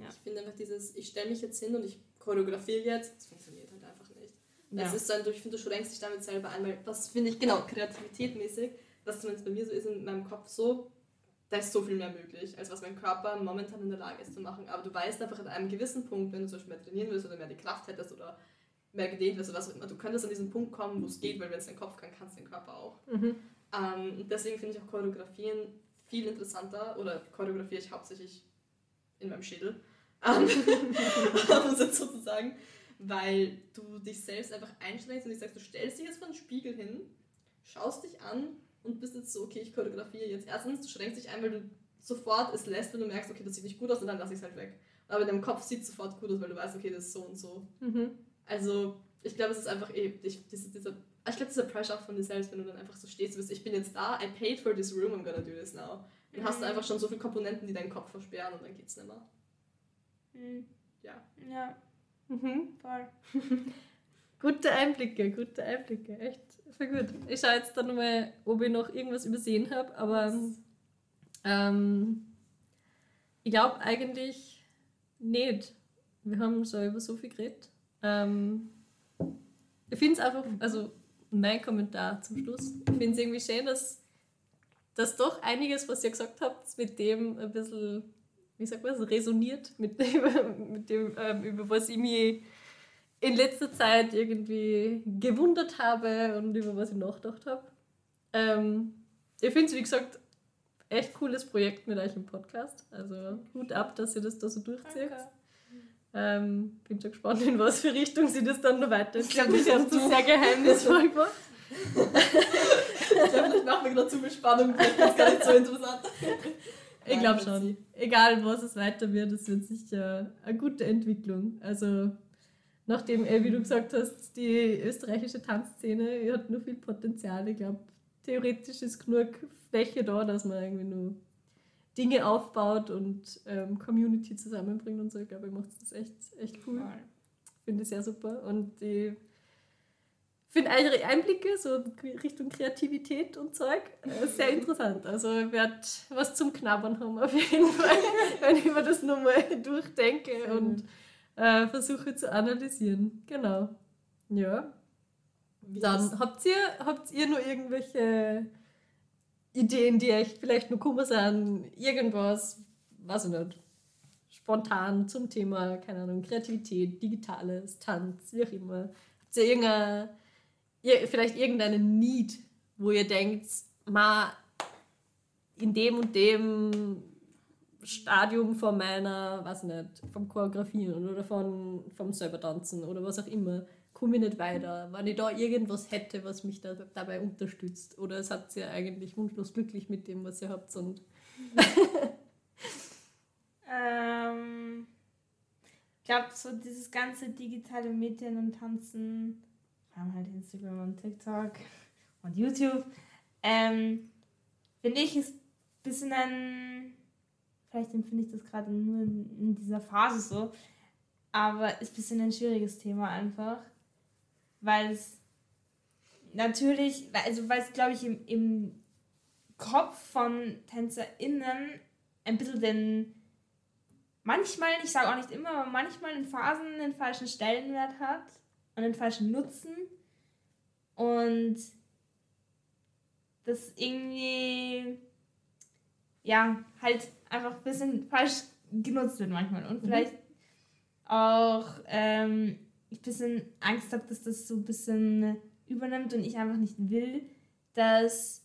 Ich finde einfach dieses, ich stelle mich jetzt hin und ich choreografiere jetzt, das funktioniert halt einfach nicht. Ja. Es ist dann, ich finde, du schränkst dich damit selber ein, weil das finde ich, genau, kreativitätmäßig, was zumindest bei mir so ist in meinem Kopf so, da ist so viel mehr möglich, als was mein Körper momentan in der Lage ist zu machen. Aber du weißt einfach an einem gewissen Punkt, wenn du zum Beispiel mehr trainieren willst oder mehr die Kraft hättest oder mehr gedehnt wirst oder was auch immer, du könntest an diesen Punkt kommen, wo es geht, weil wenn es dein Kopf kann, kann es dein Körper auch. Mhm. Ähm, deswegen finde ich auch Choreografieren viel interessanter oder choreografiere ich hauptsächlich in meinem Schädel. Ähm, <laughs> sozusagen, weil du dich selbst einfach einschränkst und ich sagst, du stellst dich jetzt vor den Spiegel hin, schaust dich an und bist jetzt so, okay, ich choreografiere jetzt. Erstens, du schränkst dich ein, weil du sofort es lässt, wenn du merkst, okay, das sieht nicht gut aus und dann lass ich es halt weg. Aber in deinem Kopf sieht es sofort gut aus, weil du weißt, okay, das ist so und so. Mhm. Also, ich glaube, es ist einfach eh, ich, diese, dieser, ich glaube, dieser Pressure von dir selbst, wenn du dann einfach so stehst, du bist, ich bin jetzt da, I paid for this room, I'm gonna do this now. Dann hast du Mhm. einfach schon so viele Komponenten, die deinen Kopf versperren und dann geht's nicht mehr. Mhm. Ja. Ja, Mhm. voll. <laughs> Gute Einblicke, gute Einblicke, echt voll gut. Ich schaue jetzt dann mal, ob ich noch irgendwas übersehen habe, aber ähm, ich glaube eigentlich nicht. Wir haben schon über so viel geredet. Ähm, ich finde es einfach, also mein Kommentar zum Schluss, ich finde es irgendwie schön, dass, dass doch einiges, was ihr gesagt habt, mit dem ein bisschen, wie sagt man, resoniert, mit, <laughs> dem, mit dem, ähm, über was ich mich in letzter Zeit irgendwie gewundert habe und über was ich nachgedacht habe. Ähm, ich finde es, wie gesagt, echt cooles Projekt mit euch im Podcast. Also Hut ab, dass ihr das da so durchzieht. Ähm, bin schon gespannt, in was für Richtung sie das dann noch weiterentwickelt. Ich glaube, das ist sehr geheimnisvoll <laughs> gemacht. Ich glaube, vielleicht machen wir gerade zu viel Spannung, vielleicht ist gar nicht so interessant. Ich glaube schon. Egal, was es weiter wird, es wird sicher eine gute Entwicklung. Also, nachdem, eh, wie du gesagt hast, die österreichische Tanzszene hat nur viel Potenzial. Ich glaube, theoretisch ist genug Fläche da, dass man irgendwie nur Dinge aufbaut und ähm, Community zusammenbringt und so. Ich glaube, ihr macht das echt, echt cool. Finde ich sehr super. Und ich finde eure Einblicke so Richtung Kreativität und Zeug äh, <laughs> sehr interessant. Also ich werde was zum Knabbern haben auf jeden Fall, <laughs> wenn ich mir das nochmal durchdenke und äh, versuche zu analysieren. Genau. Ja. Wie Dann habt ihr, habt ihr nur irgendwelche Ideen, die euch vielleicht noch kommen sind? Irgendwas, weiß ich nicht, spontan zum Thema, keine Ahnung, Kreativität, Digitales, Tanz, wie auch immer. Habt ihr irgendeine, vielleicht irgendeine Need, wo ihr denkt, ma, in dem und dem Stadium von meiner, weiß ich nicht, vom Choreografieren oder von, vom selber tanzen oder was auch immer, komme ich nicht weiter. Wenn ich da irgendwas hätte, was mich da, dabei unterstützt. Oder seid ihr eigentlich wunschlos glücklich mit dem, was ihr habt und <laughs> Ähm, ich glaube, so dieses ganze digitale Medien und Tanzen, vor allem halt Instagram und TikTok und YouTube, ähm, finde ich, ist ein bisschen ein, vielleicht empfinde ich das gerade nur in, in dieser Phase so, aber ist ein bisschen ein schwieriges Thema einfach, weil es natürlich, also weil es glaube ich im, im Kopf von TänzerInnen ein bisschen den manchmal, ich sage auch nicht immer, aber manchmal in Phasen den falschen Stellenwert hat und den falschen Nutzen. Und das irgendwie ja halt einfach ein bisschen falsch genutzt wird manchmal. Und vielleicht auch ähm, ich ein bisschen Angst habe, dass das so ein bisschen übernimmt und ich einfach nicht will, dass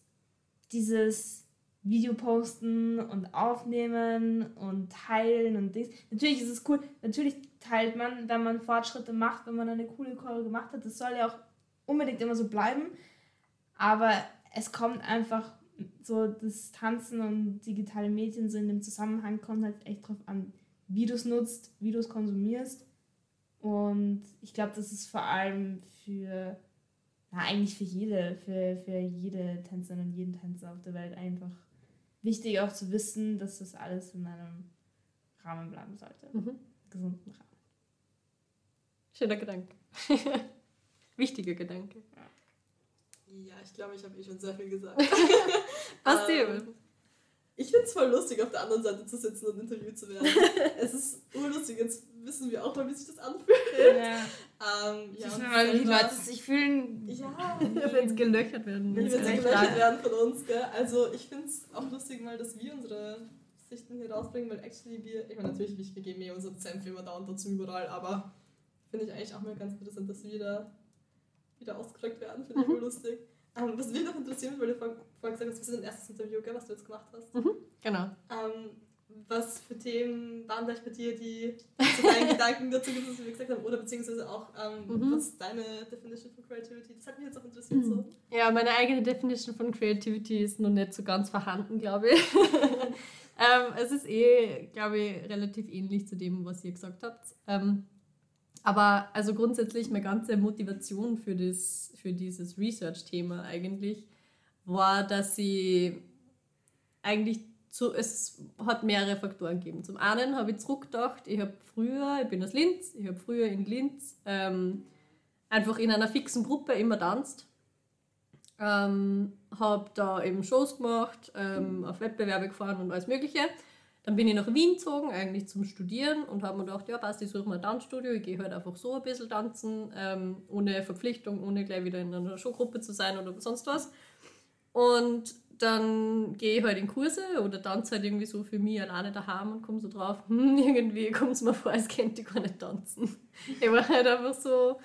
dieses Video posten und aufnehmen und teilen und Dings. Natürlich ist es cool, natürlich teilt man, wenn man Fortschritte macht, wenn man eine coole Choreo gemacht hat. Das soll ja auch unbedingt immer so bleiben. Aber es kommt einfach so das Tanzen und digitale Medien so in dem Zusammenhang kommt halt echt drauf an, wie du es nutzt, wie du es konsumierst. Und ich glaube, das ist vor allem für, na, eigentlich für jede, für, für jede Tänzerin und jeden Tänzer auf der Welt einfach wichtig auch zu wissen, dass das alles in einem Rahmen bleiben sollte. Mhm. Gesunden Rahmen. Schöner Gedanke. <laughs> Wichtiger Gedanke. Ja, ich glaube, ich habe eh schon sehr viel gesagt. <laughs> Was ähm, Ich finde es voll lustig, auf der anderen Seite zu sitzen und interviewt zu werden. <laughs> es ist urlustig, jetzt wissen wir auch mal, wie sich das anfühlt. Ja. Ähm, ja, ich mal, wie die Leute sich fühlen. Ja, <laughs> wenn es gelöchert werden. Wenn sie gelöchert werden von uns, gell? Also ich finde es auch lustig mal, dass wir unsere Sichten hier rausbringen, weil actually wir, ich meine natürlich, wir geben eh unser Senf immer da und dazu überall, aber finde ich eigentlich auch mal ganz interessant, dass wir da wieder ausgedrückt werden, finde ich mhm. lustig. Ähm, was mich noch interessiert, weil du vorhin gesagt hast, das ist dein erstes Interview, gell, was du jetzt gemacht hast. Mhm, genau. Ähm, was für Themen waren vielleicht bei dir, die zu deinen <laughs> Gedanken dazu gibt, was wir gesagt haben, oder beziehungsweise auch, ähm, mhm. was ist deine Definition von Creativity? Das hat mich jetzt auch interessiert. So. Ja, meine eigene Definition von Creativity ist noch nicht so ganz vorhanden, glaube ich. <laughs> ähm, es ist eh, glaube ich, relativ ähnlich zu dem, was ihr gesagt habt. Ähm, aber also grundsätzlich meine ganze Motivation für, das, für dieses Research-Thema eigentlich war, dass sie eigentlich zu, es hat mehrere Faktoren gegeben. Zum einen habe ich zurückgedacht, ich habe früher, ich bin aus Linz, ich habe früher in Linz ähm, einfach in einer fixen Gruppe immer tanzt. Ähm, habe da eben Shows gemacht, ähm, auf Wettbewerbe gefahren und alles Mögliche. Dann bin ich nach Wien gezogen, eigentlich zum Studieren und habe mir gedacht, ja passt, ich suche mal ein Tanzstudio, ich gehe halt einfach so ein bisschen tanzen, ähm, ohne Verpflichtung, ohne gleich wieder in einer Showgruppe zu sein oder sonst was. Und dann gehe ich halt in Kurse oder tanze halt irgendwie so für mich alleine daheim und komme so drauf, <laughs> hm, irgendwie kommt es mir vor, als könnte ich gar nicht tanzen. Ich war halt einfach so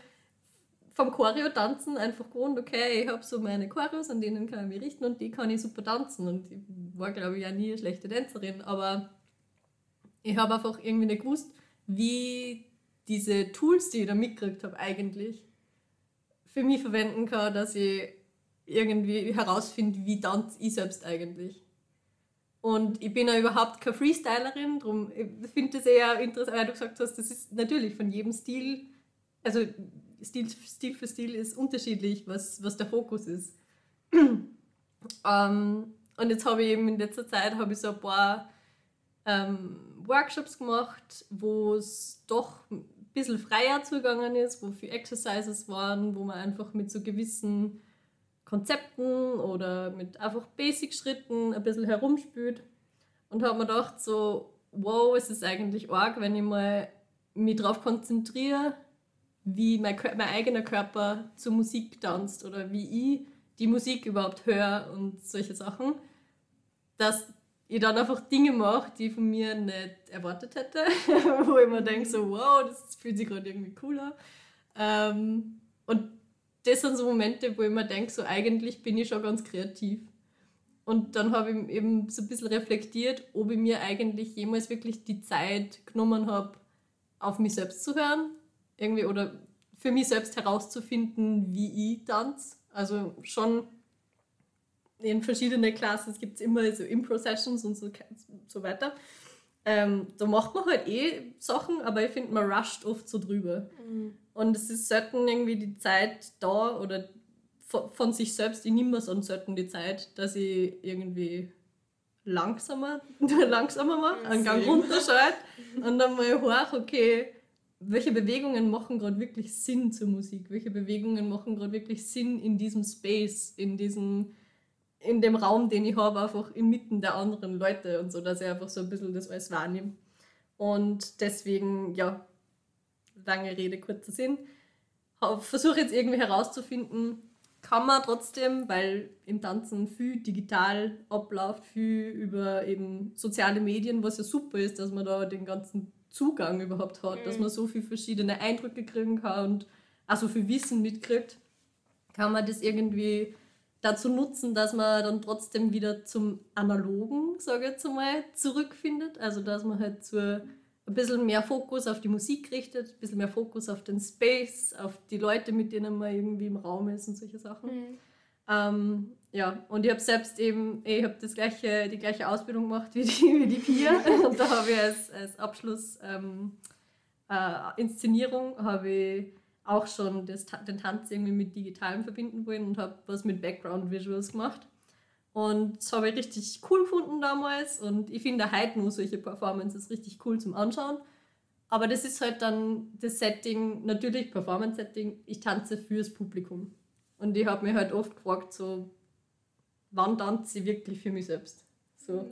vom Choreo tanzen einfach gewohnt, okay, ich habe so meine Choreos, an denen kann ich mich richten und die kann ich super tanzen. Und ich war, glaube ich, ja nie eine schlechte Tänzerin, aber ich habe einfach irgendwie nicht gewusst, wie diese Tools, die ich da mitgekriegt habe, eigentlich für mich verwenden kann, dass ich irgendwie herausfinde, wie tanze ich selbst eigentlich. Und ich bin ja überhaupt keine Freestylerin, darum finde ich das eher interessant, weil du gesagt hast, das ist natürlich von jedem Stil, also Stil, Stil für Stil ist unterschiedlich, was, was der Fokus ist. <clears throat> ähm, und jetzt habe ich eben in letzter Zeit habe ich so ein paar ähm, Workshops gemacht, wo es doch ein bisschen freier zugegangen ist, wo viele Exercises waren, wo man einfach mit so gewissen Konzepten oder mit einfach Basic-Schritten ein bisschen herumspült. Und habe mir gedacht, so, wow, es ist eigentlich arg, wenn ich mal mich darauf konzentriere, wie mein, mein eigener Körper zur Musik tanzt oder wie ich die Musik überhaupt höre und solche Sachen, dass ich dann einfach Dinge mache, die ich von mir nicht erwartet hätte, <laughs> wo ich mir denke, so wow, das fühlt sich gerade irgendwie cooler. Ähm, und das sind so Momente, wo ich mir denke, so eigentlich bin ich schon ganz kreativ. Und dann habe ich eben so ein bisschen reflektiert, ob ich mir eigentlich jemals wirklich die Zeit genommen habe, auf mich selbst zu hören. Irgendwie oder für mich selbst herauszufinden, wie ich tanze. Also schon in verschiedenen Klassen gibt es immer so Impro-Sessions und so, so weiter. Ähm, da macht man halt eh Sachen, aber ich finde, man rusht oft so drüber. Mhm. Und es ist selten irgendwie die Zeit da oder von, von sich selbst, ich nehme mir so selten die Zeit, dass ich irgendwie langsamer, <laughs> langsamer mache, einen Gang runterschalte <laughs> und dann mal hoch, okay, welche Bewegungen machen gerade wirklich Sinn zur Musik? Welche Bewegungen machen gerade wirklich Sinn in diesem Space, in diesem, in dem Raum, den ich habe, einfach inmitten der anderen Leute und so, dass ich einfach so ein bisschen das alles wahrnehme. Und deswegen, ja, lange Rede, kurzer Sinn. Versuche jetzt irgendwie herauszufinden, kann man trotzdem, weil im Tanzen viel digital abläuft, viel über eben soziale Medien, was ja super ist, dass man da den ganzen Zugang überhaupt hat, dass man so viele verschiedene Eindrücke kriegen kann und auch so viel Wissen mitkriegt, kann man das irgendwie dazu nutzen, dass man dann trotzdem wieder zum Analogen, sage ich jetzt einmal, zurückfindet. Also dass man halt so ein bisschen mehr Fokus auf die Musik richtet, ein bisschen mehr Fokus auf den Space, auf die Leute, mit denen man irgendwie im Raum ist und solche Sachen. Mhm. Ähm, ja, und ich habe selbst eben, ich habe das gleiche, die gleiche Ausbildung gemacht wie die, wie die Pia. <laughs> und da habe ich als, als Abschluss ähm, äh, Inszenierung habe ich auch schon das, den Tanz irgendwie mit Digitalem verbinden wollen und habe was mit Background Visuals gemacht. Und das habe ich richtig cool gefunden damals und ich finde heute nur solche Performances richtig cool zum Anschauen. Aber das ist halt dann das Setting, natürlich Performance-Setting, ich tanze fürs Publikum. Und ich habe mich halt oft gefragt, so, wann tanze ich wirklich für mich selbst? So.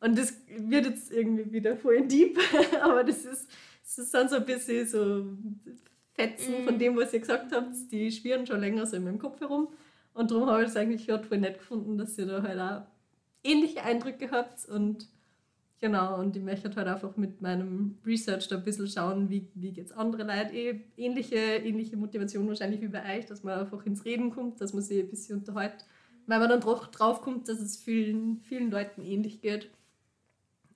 Und das wird jetzt irgendwie wieder voll deep, <laughs> aber das ist, das sind so ein bisschen so Fetzen von dem, was ihr gesagt habt, die schwirren schon länger so in meinem Kopf herum. Und darum habe ich es eigentlich gerade voll nett gefunden, dass ihr da halt auch ähnliche Eindrücke habt. Und genau, und ich möchte halt einfach mit meinem Research da ein bisschen schauen, wie, wie geht es andere Leute. Eh, ähnliche, ähnliche Motivation wahrscheinlich wie bei euch, dass man einfach ins Reden kommt, dass man sich ein bisschen unterhält, weil man dann doch drauf kommt, dass es vielen, vielen Leuten ähnlich geht.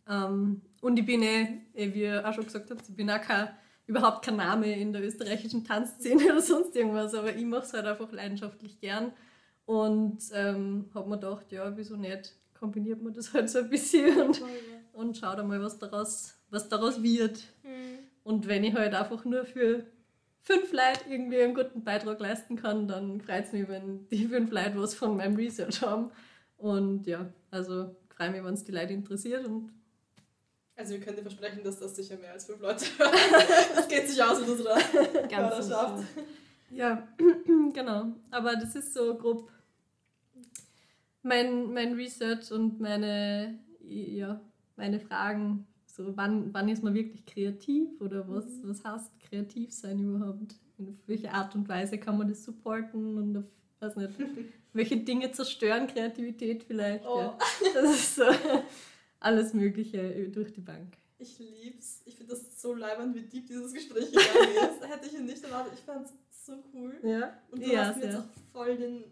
Ähm, und ich bin eh, eh, wie ihr auch schon gesagt habt, ich bin auch kein, überhaupt kein Name in der österreichischen Tanzszene <laughs> oder sonst irgendwas, aber ich mache es halt einfach leidenschaftlich gern. Und ähm, habe mir gedacht, ja, wieso nicht? Kombiniert man das <laughs> halt so ein bisschen und, und schaut einmal, was daraus, was daraus wird. Mhm. Und wenn ich halt einfach nur für fünf Leute irgendwie einen guten Beitrag leisten kann, dann freut es mich, wenn die fünf Leute was von meinem Research haben. Und ja, also freue mich, wenn es die Leute interessiert. Und Also wir können dir versprechen, dass das sicher mehr als fünf Leute hören. Das geht sich aus in unserer. Hörerschaft. ja, <clears throat> genau. Aber das ist so grob mein, mein Research und meine, ja, meine Fragen. So, wann, wann ist man wirklich kreativ oder was, was heißt kreativ sein überhaupt? Und auf welche Art und Weise kann man das supporten und auf, weiß nicht, <laughs> welche Dinge zerstören Kreativität vielleicht? Oh. Ja. <laughs> Das ist so alles Mögliche durch die Bank. Ich lieb's. Ich finde das so leibend, wie deep dieses Gespräch gegangen ist. Hätte ich ihn nicht erwartet. Ich fand's so cool. Ja, Und du ja, hast mir jetzt auch voll den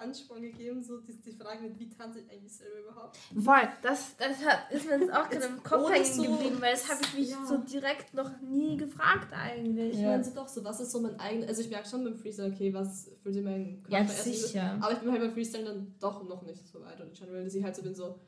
Ansporn gegeben, so die, die Frage mit, wie tanze ich eigentlich selber überhaupt? Voll, das, das hat, ist mir jetzt auch gerade im Kopf hängen so- geblieben, weil das habe ich mich Ja. so direkt noch nie gefragt eigentlich. Ich Ja. meine so doch so, was ist so mein eigenes, also ich merke schon beim Freestyle, okay, was fühlt sich mein Körper Ja, sicher. Aber ich bin halt beim Freestyle dann doch noch nicht so weit und schon, weil ich halt so bin so,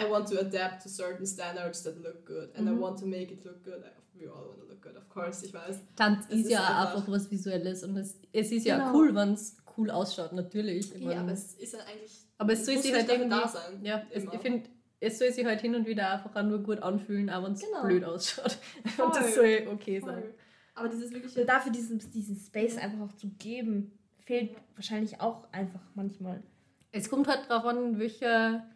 I want to adapt to certain standards that look good and I Mhm. want to make it look good. We all want to look good, of course, ich weiß. Tanz ist, ist ja einfach- was Visuelles und es, es ist ja Genau. cool, wenn es cool ausschaut, natürlich. Ich Ja, aber es ist ja eigentlich, aber es soll sich halt irgendwie, da sein. ja, es, ich finde, es soll sich halt hin und wieder einfach nur gut anfühlen, auch wenn es Genau. blöd ausschaut. Voll. <laughs> Und das soll okay sein. Voll. Aber dieses wirklich Und dafür diesen, diesen Space einfach auch zu geben, fehlt wahrscheinlich auch einfach manchmal. Es kommt halt darauf an, welcher,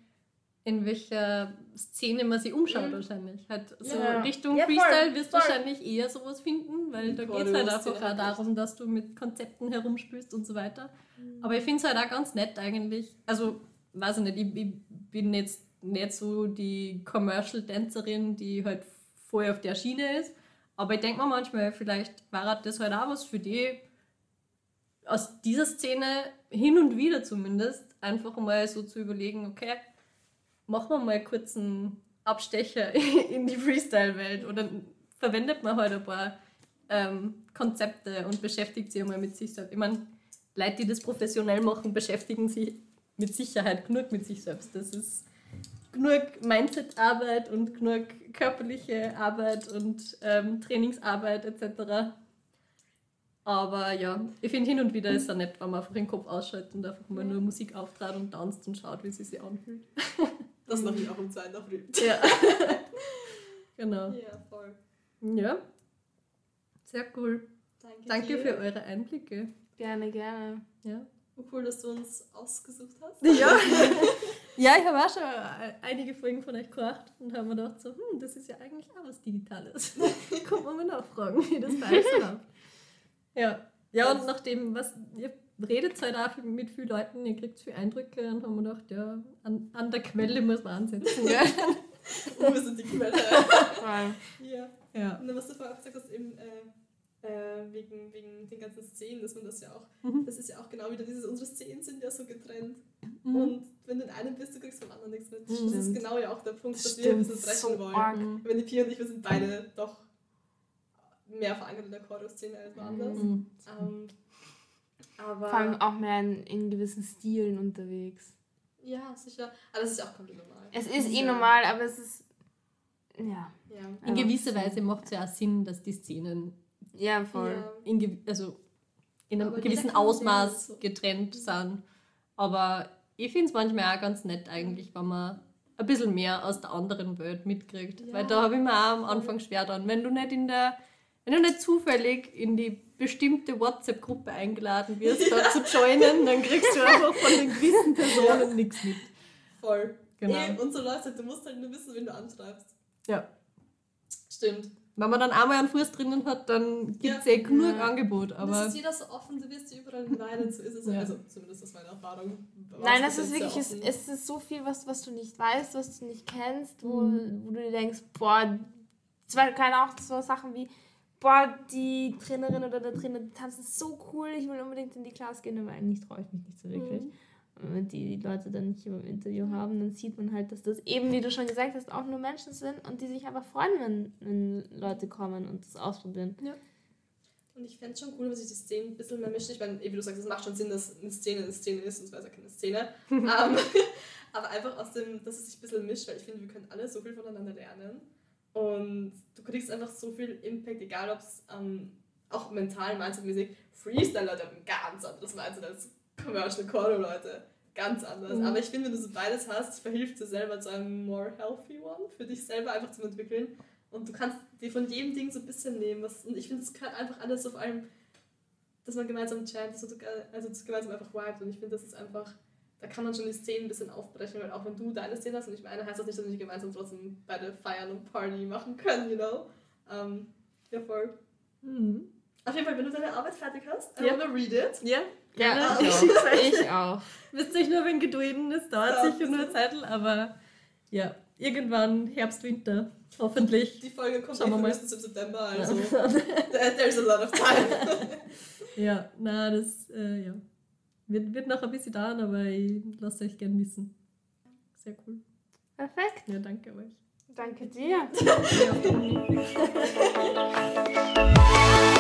in welcher Szene man sich umschaut Mhm. wahrscheinlich. Halt so Ja. Richtung Ja, voll, Freestyle wirst du voll. wahrscheinlich eher sowas finden, weil da geht es halt einfach auch darum, dass du mit Konzepten herumspielst und so weiter. Mhm. Aber ich finde es halt auch ganz nett eigentlich. Also, weiß ich nicht, ich, ich bin jetzt nicht so die Commercial-Tänzerin, die halt voll auf der Schiene ist. Aber ich denke mir manchmal, vielleicht war das halt auch was für die, aus dieser Szene hin und wieder zumindest, einfach mal so zu überlegen, okay, machen wir mal kurz einen Abstecher <laughs> in die Freestyle-Welt oder verwendet man halt ein paar ähm, Konzepte und beschäftigt sich mal mit sich selbst. Ich meine, Leute, die das professionell machen, beschäftigen sich mit Sicherheit genug mit sich selbst. Das ist genug Mindset-Arbeit und genug körperliche Arbeit und ähm, Trainingsarbeit etc. Aber ja, ich finde hin und wieder ist es nett, wenn man einfach den Kopf ausschaltet und einfach mal nur Musik auftrat und tanzt und schaut, wie sie sich anfühlt. <laughs> Das mache ich auch um zwei in der Früh. Ja. <laughs> genau. Ja, voll. Ja. Sehr cool. Danke, Danke dir. für eure Einblicke. Gerne, gerne. Ja. Cool, dass du uns ausgesucht hast. <laughs> Ja. <laughs> ja, ich habe auch schon einige Folgen von euch gehört und habe mir gedacht, so, hm, das ist ja eigentlich auch was Digitales. Kommt man mal nachfragen, wie das bei euch so läuft. Ja. Ja, und nachdem, was, ihr redet halt auch mit vielen Leuten, ihr kriegt viele Eindrücke und haben wir gedacht, ja, an, an der Quelle muss man ansetzen. Gell? Und wir sind die Quelle. Ja. Ja. Und dann, was du vorher auch gesagt hast, eben äh, äh, wegen, wegen den ganzen Szenen, dass man das ja auch, Mhm. das ist ja auch genau wieder dieses, unsere Szenen sind ja so getrennt. Mhm. Und wenn du in einem bist, du kriegst vom anderen nichts mit. Das ist Stimmt. genau ja auch der Punkt, dass wir ein bisschen brechen so wollen. arg. Wenn die Pia und ich, wir sind beide doch mehr verankert in der Choreo-Szene als woanders. Mhm. Ähm, aber Vor allem auch mehr in, in gewissen Stilen unterwegs. ja, sicher. Aber das ist auch komplett normal. Es ist eh Ja. normal, aber es ist. Ja. Ja. In Ja. gewisser Weise macht es ja auch Sinn, dass die Szenen Ja, voll. Ja. in, also in einem Aber gewissen sehen, Ausmaß so. getrennt sind. Aber ich finde es manchmal auch ganz nett eigentlich, wenn man ein bisschen mehr aus der anderen Welt mitkriegt. Ja. Weil da habe ich mir auch am Anfang schwer dran. Wenn du nicht in der, wenn du nicht zufällig in die bestimmte WhatsApp-Gruppe eingeladen wirst, da zu joinen, dann kriegst du einfach von den gewissen Personen nichts mit. Voll. Genau. Eh, und so läuft halt, du musst halt nur wissen, wen du anschreibst. Ja. Stimmt. Wenn man dann einmal einen Fuß drinnen hat, dann gibt es Ja. eh genug Ja. Angebot. Aber das ist jeder so offen, du wirst dir überall invited, so ist es ja. Ja. Also zumindest aus meiner Erfahrung. Nein, es das ist wirklich, es, es ist so viel, was, was du nicht weißt, was du nicht kennst, wo, Mhm. wo du dir denkst, boah, zwar keine auch so Sachen wie, boah, die Trainerin oder der Trainer, die tanzen so cool, ich will unbedingt in die Klasse gehen, aber eigentlich traue ich mich nicht so wirklich. Mhm. Und wenn die, die Leute dann nicht im Interview haben, dann sieht man halt, dass das eben, wie du schon gesagt hast, auch nur Menschen sind und die sich einfach freuen, wenn, wenn Leute kommen und das ausprobieren. Und ich fände es schon cool, wenn sich die Szenen ein bisschen mehr mischen. Ich meine, wie du sagst, es macht schon Sinn, dass eine Szene eine Szene ist, sonst wäre es ja keine Szene. <laughs> ähm, <laughs> aber einfach aus dem, dass es sich ein bisschen mischt, weil ich finde, wir können alle so viel voneinander lernen. Und du kriegst einfach so viel Impact, egal ob es ähm, auch mental, mindsetmäßig, Freestyle-Leute haben ein ganz anderes Mindset als Commercial Choreo-Leute. Ganz anders. Mhm. Aber ich finde, wenn du so beides hast, verhilft dir selber zu einem more healthy one, für dich selber einfach zu entwickeln. Und du kannst dir von jedem Ding so ein bisschen nehmen. Was, und ich finde, es gehört einfach alles vor allem, dass man gemeinsam chantet, so, also gemeinsam einfach vibet. Und ich finde, das ist einfach, da kann man schon die Szenen ein bisschen aufbrechen, weil auch wenn du deine Szene hast und ich meine, heißt das nicht, dass wir nicht gemeinsam trotzdem beide feiern und Party machen können, you know? Ähm, ja, voll. Mhm. Auf jeden Fall, wenn du deine Arbeit fertig hast, I Ja. wanna read it. ja, Ja, gerne. <laughs> ich auch. Ich auch. Müsst euch nur wenn gedulden, es dauert Ja. sicher nur eine Zeit, aber ja, irgendwann Herbst, Winter, hoffentlich. Die Folge kommt Schauen wir eh mal. frühestens im September, also <laughs> there- there's a lot of time. Ja, na, das äh, ja. Wird, wird noch ein bisschen dauern, aber ich lasse euch gerne wissen. Sehr cool. Perfekt. Ja, danke euch. Danke dir. <laughs> <laughs>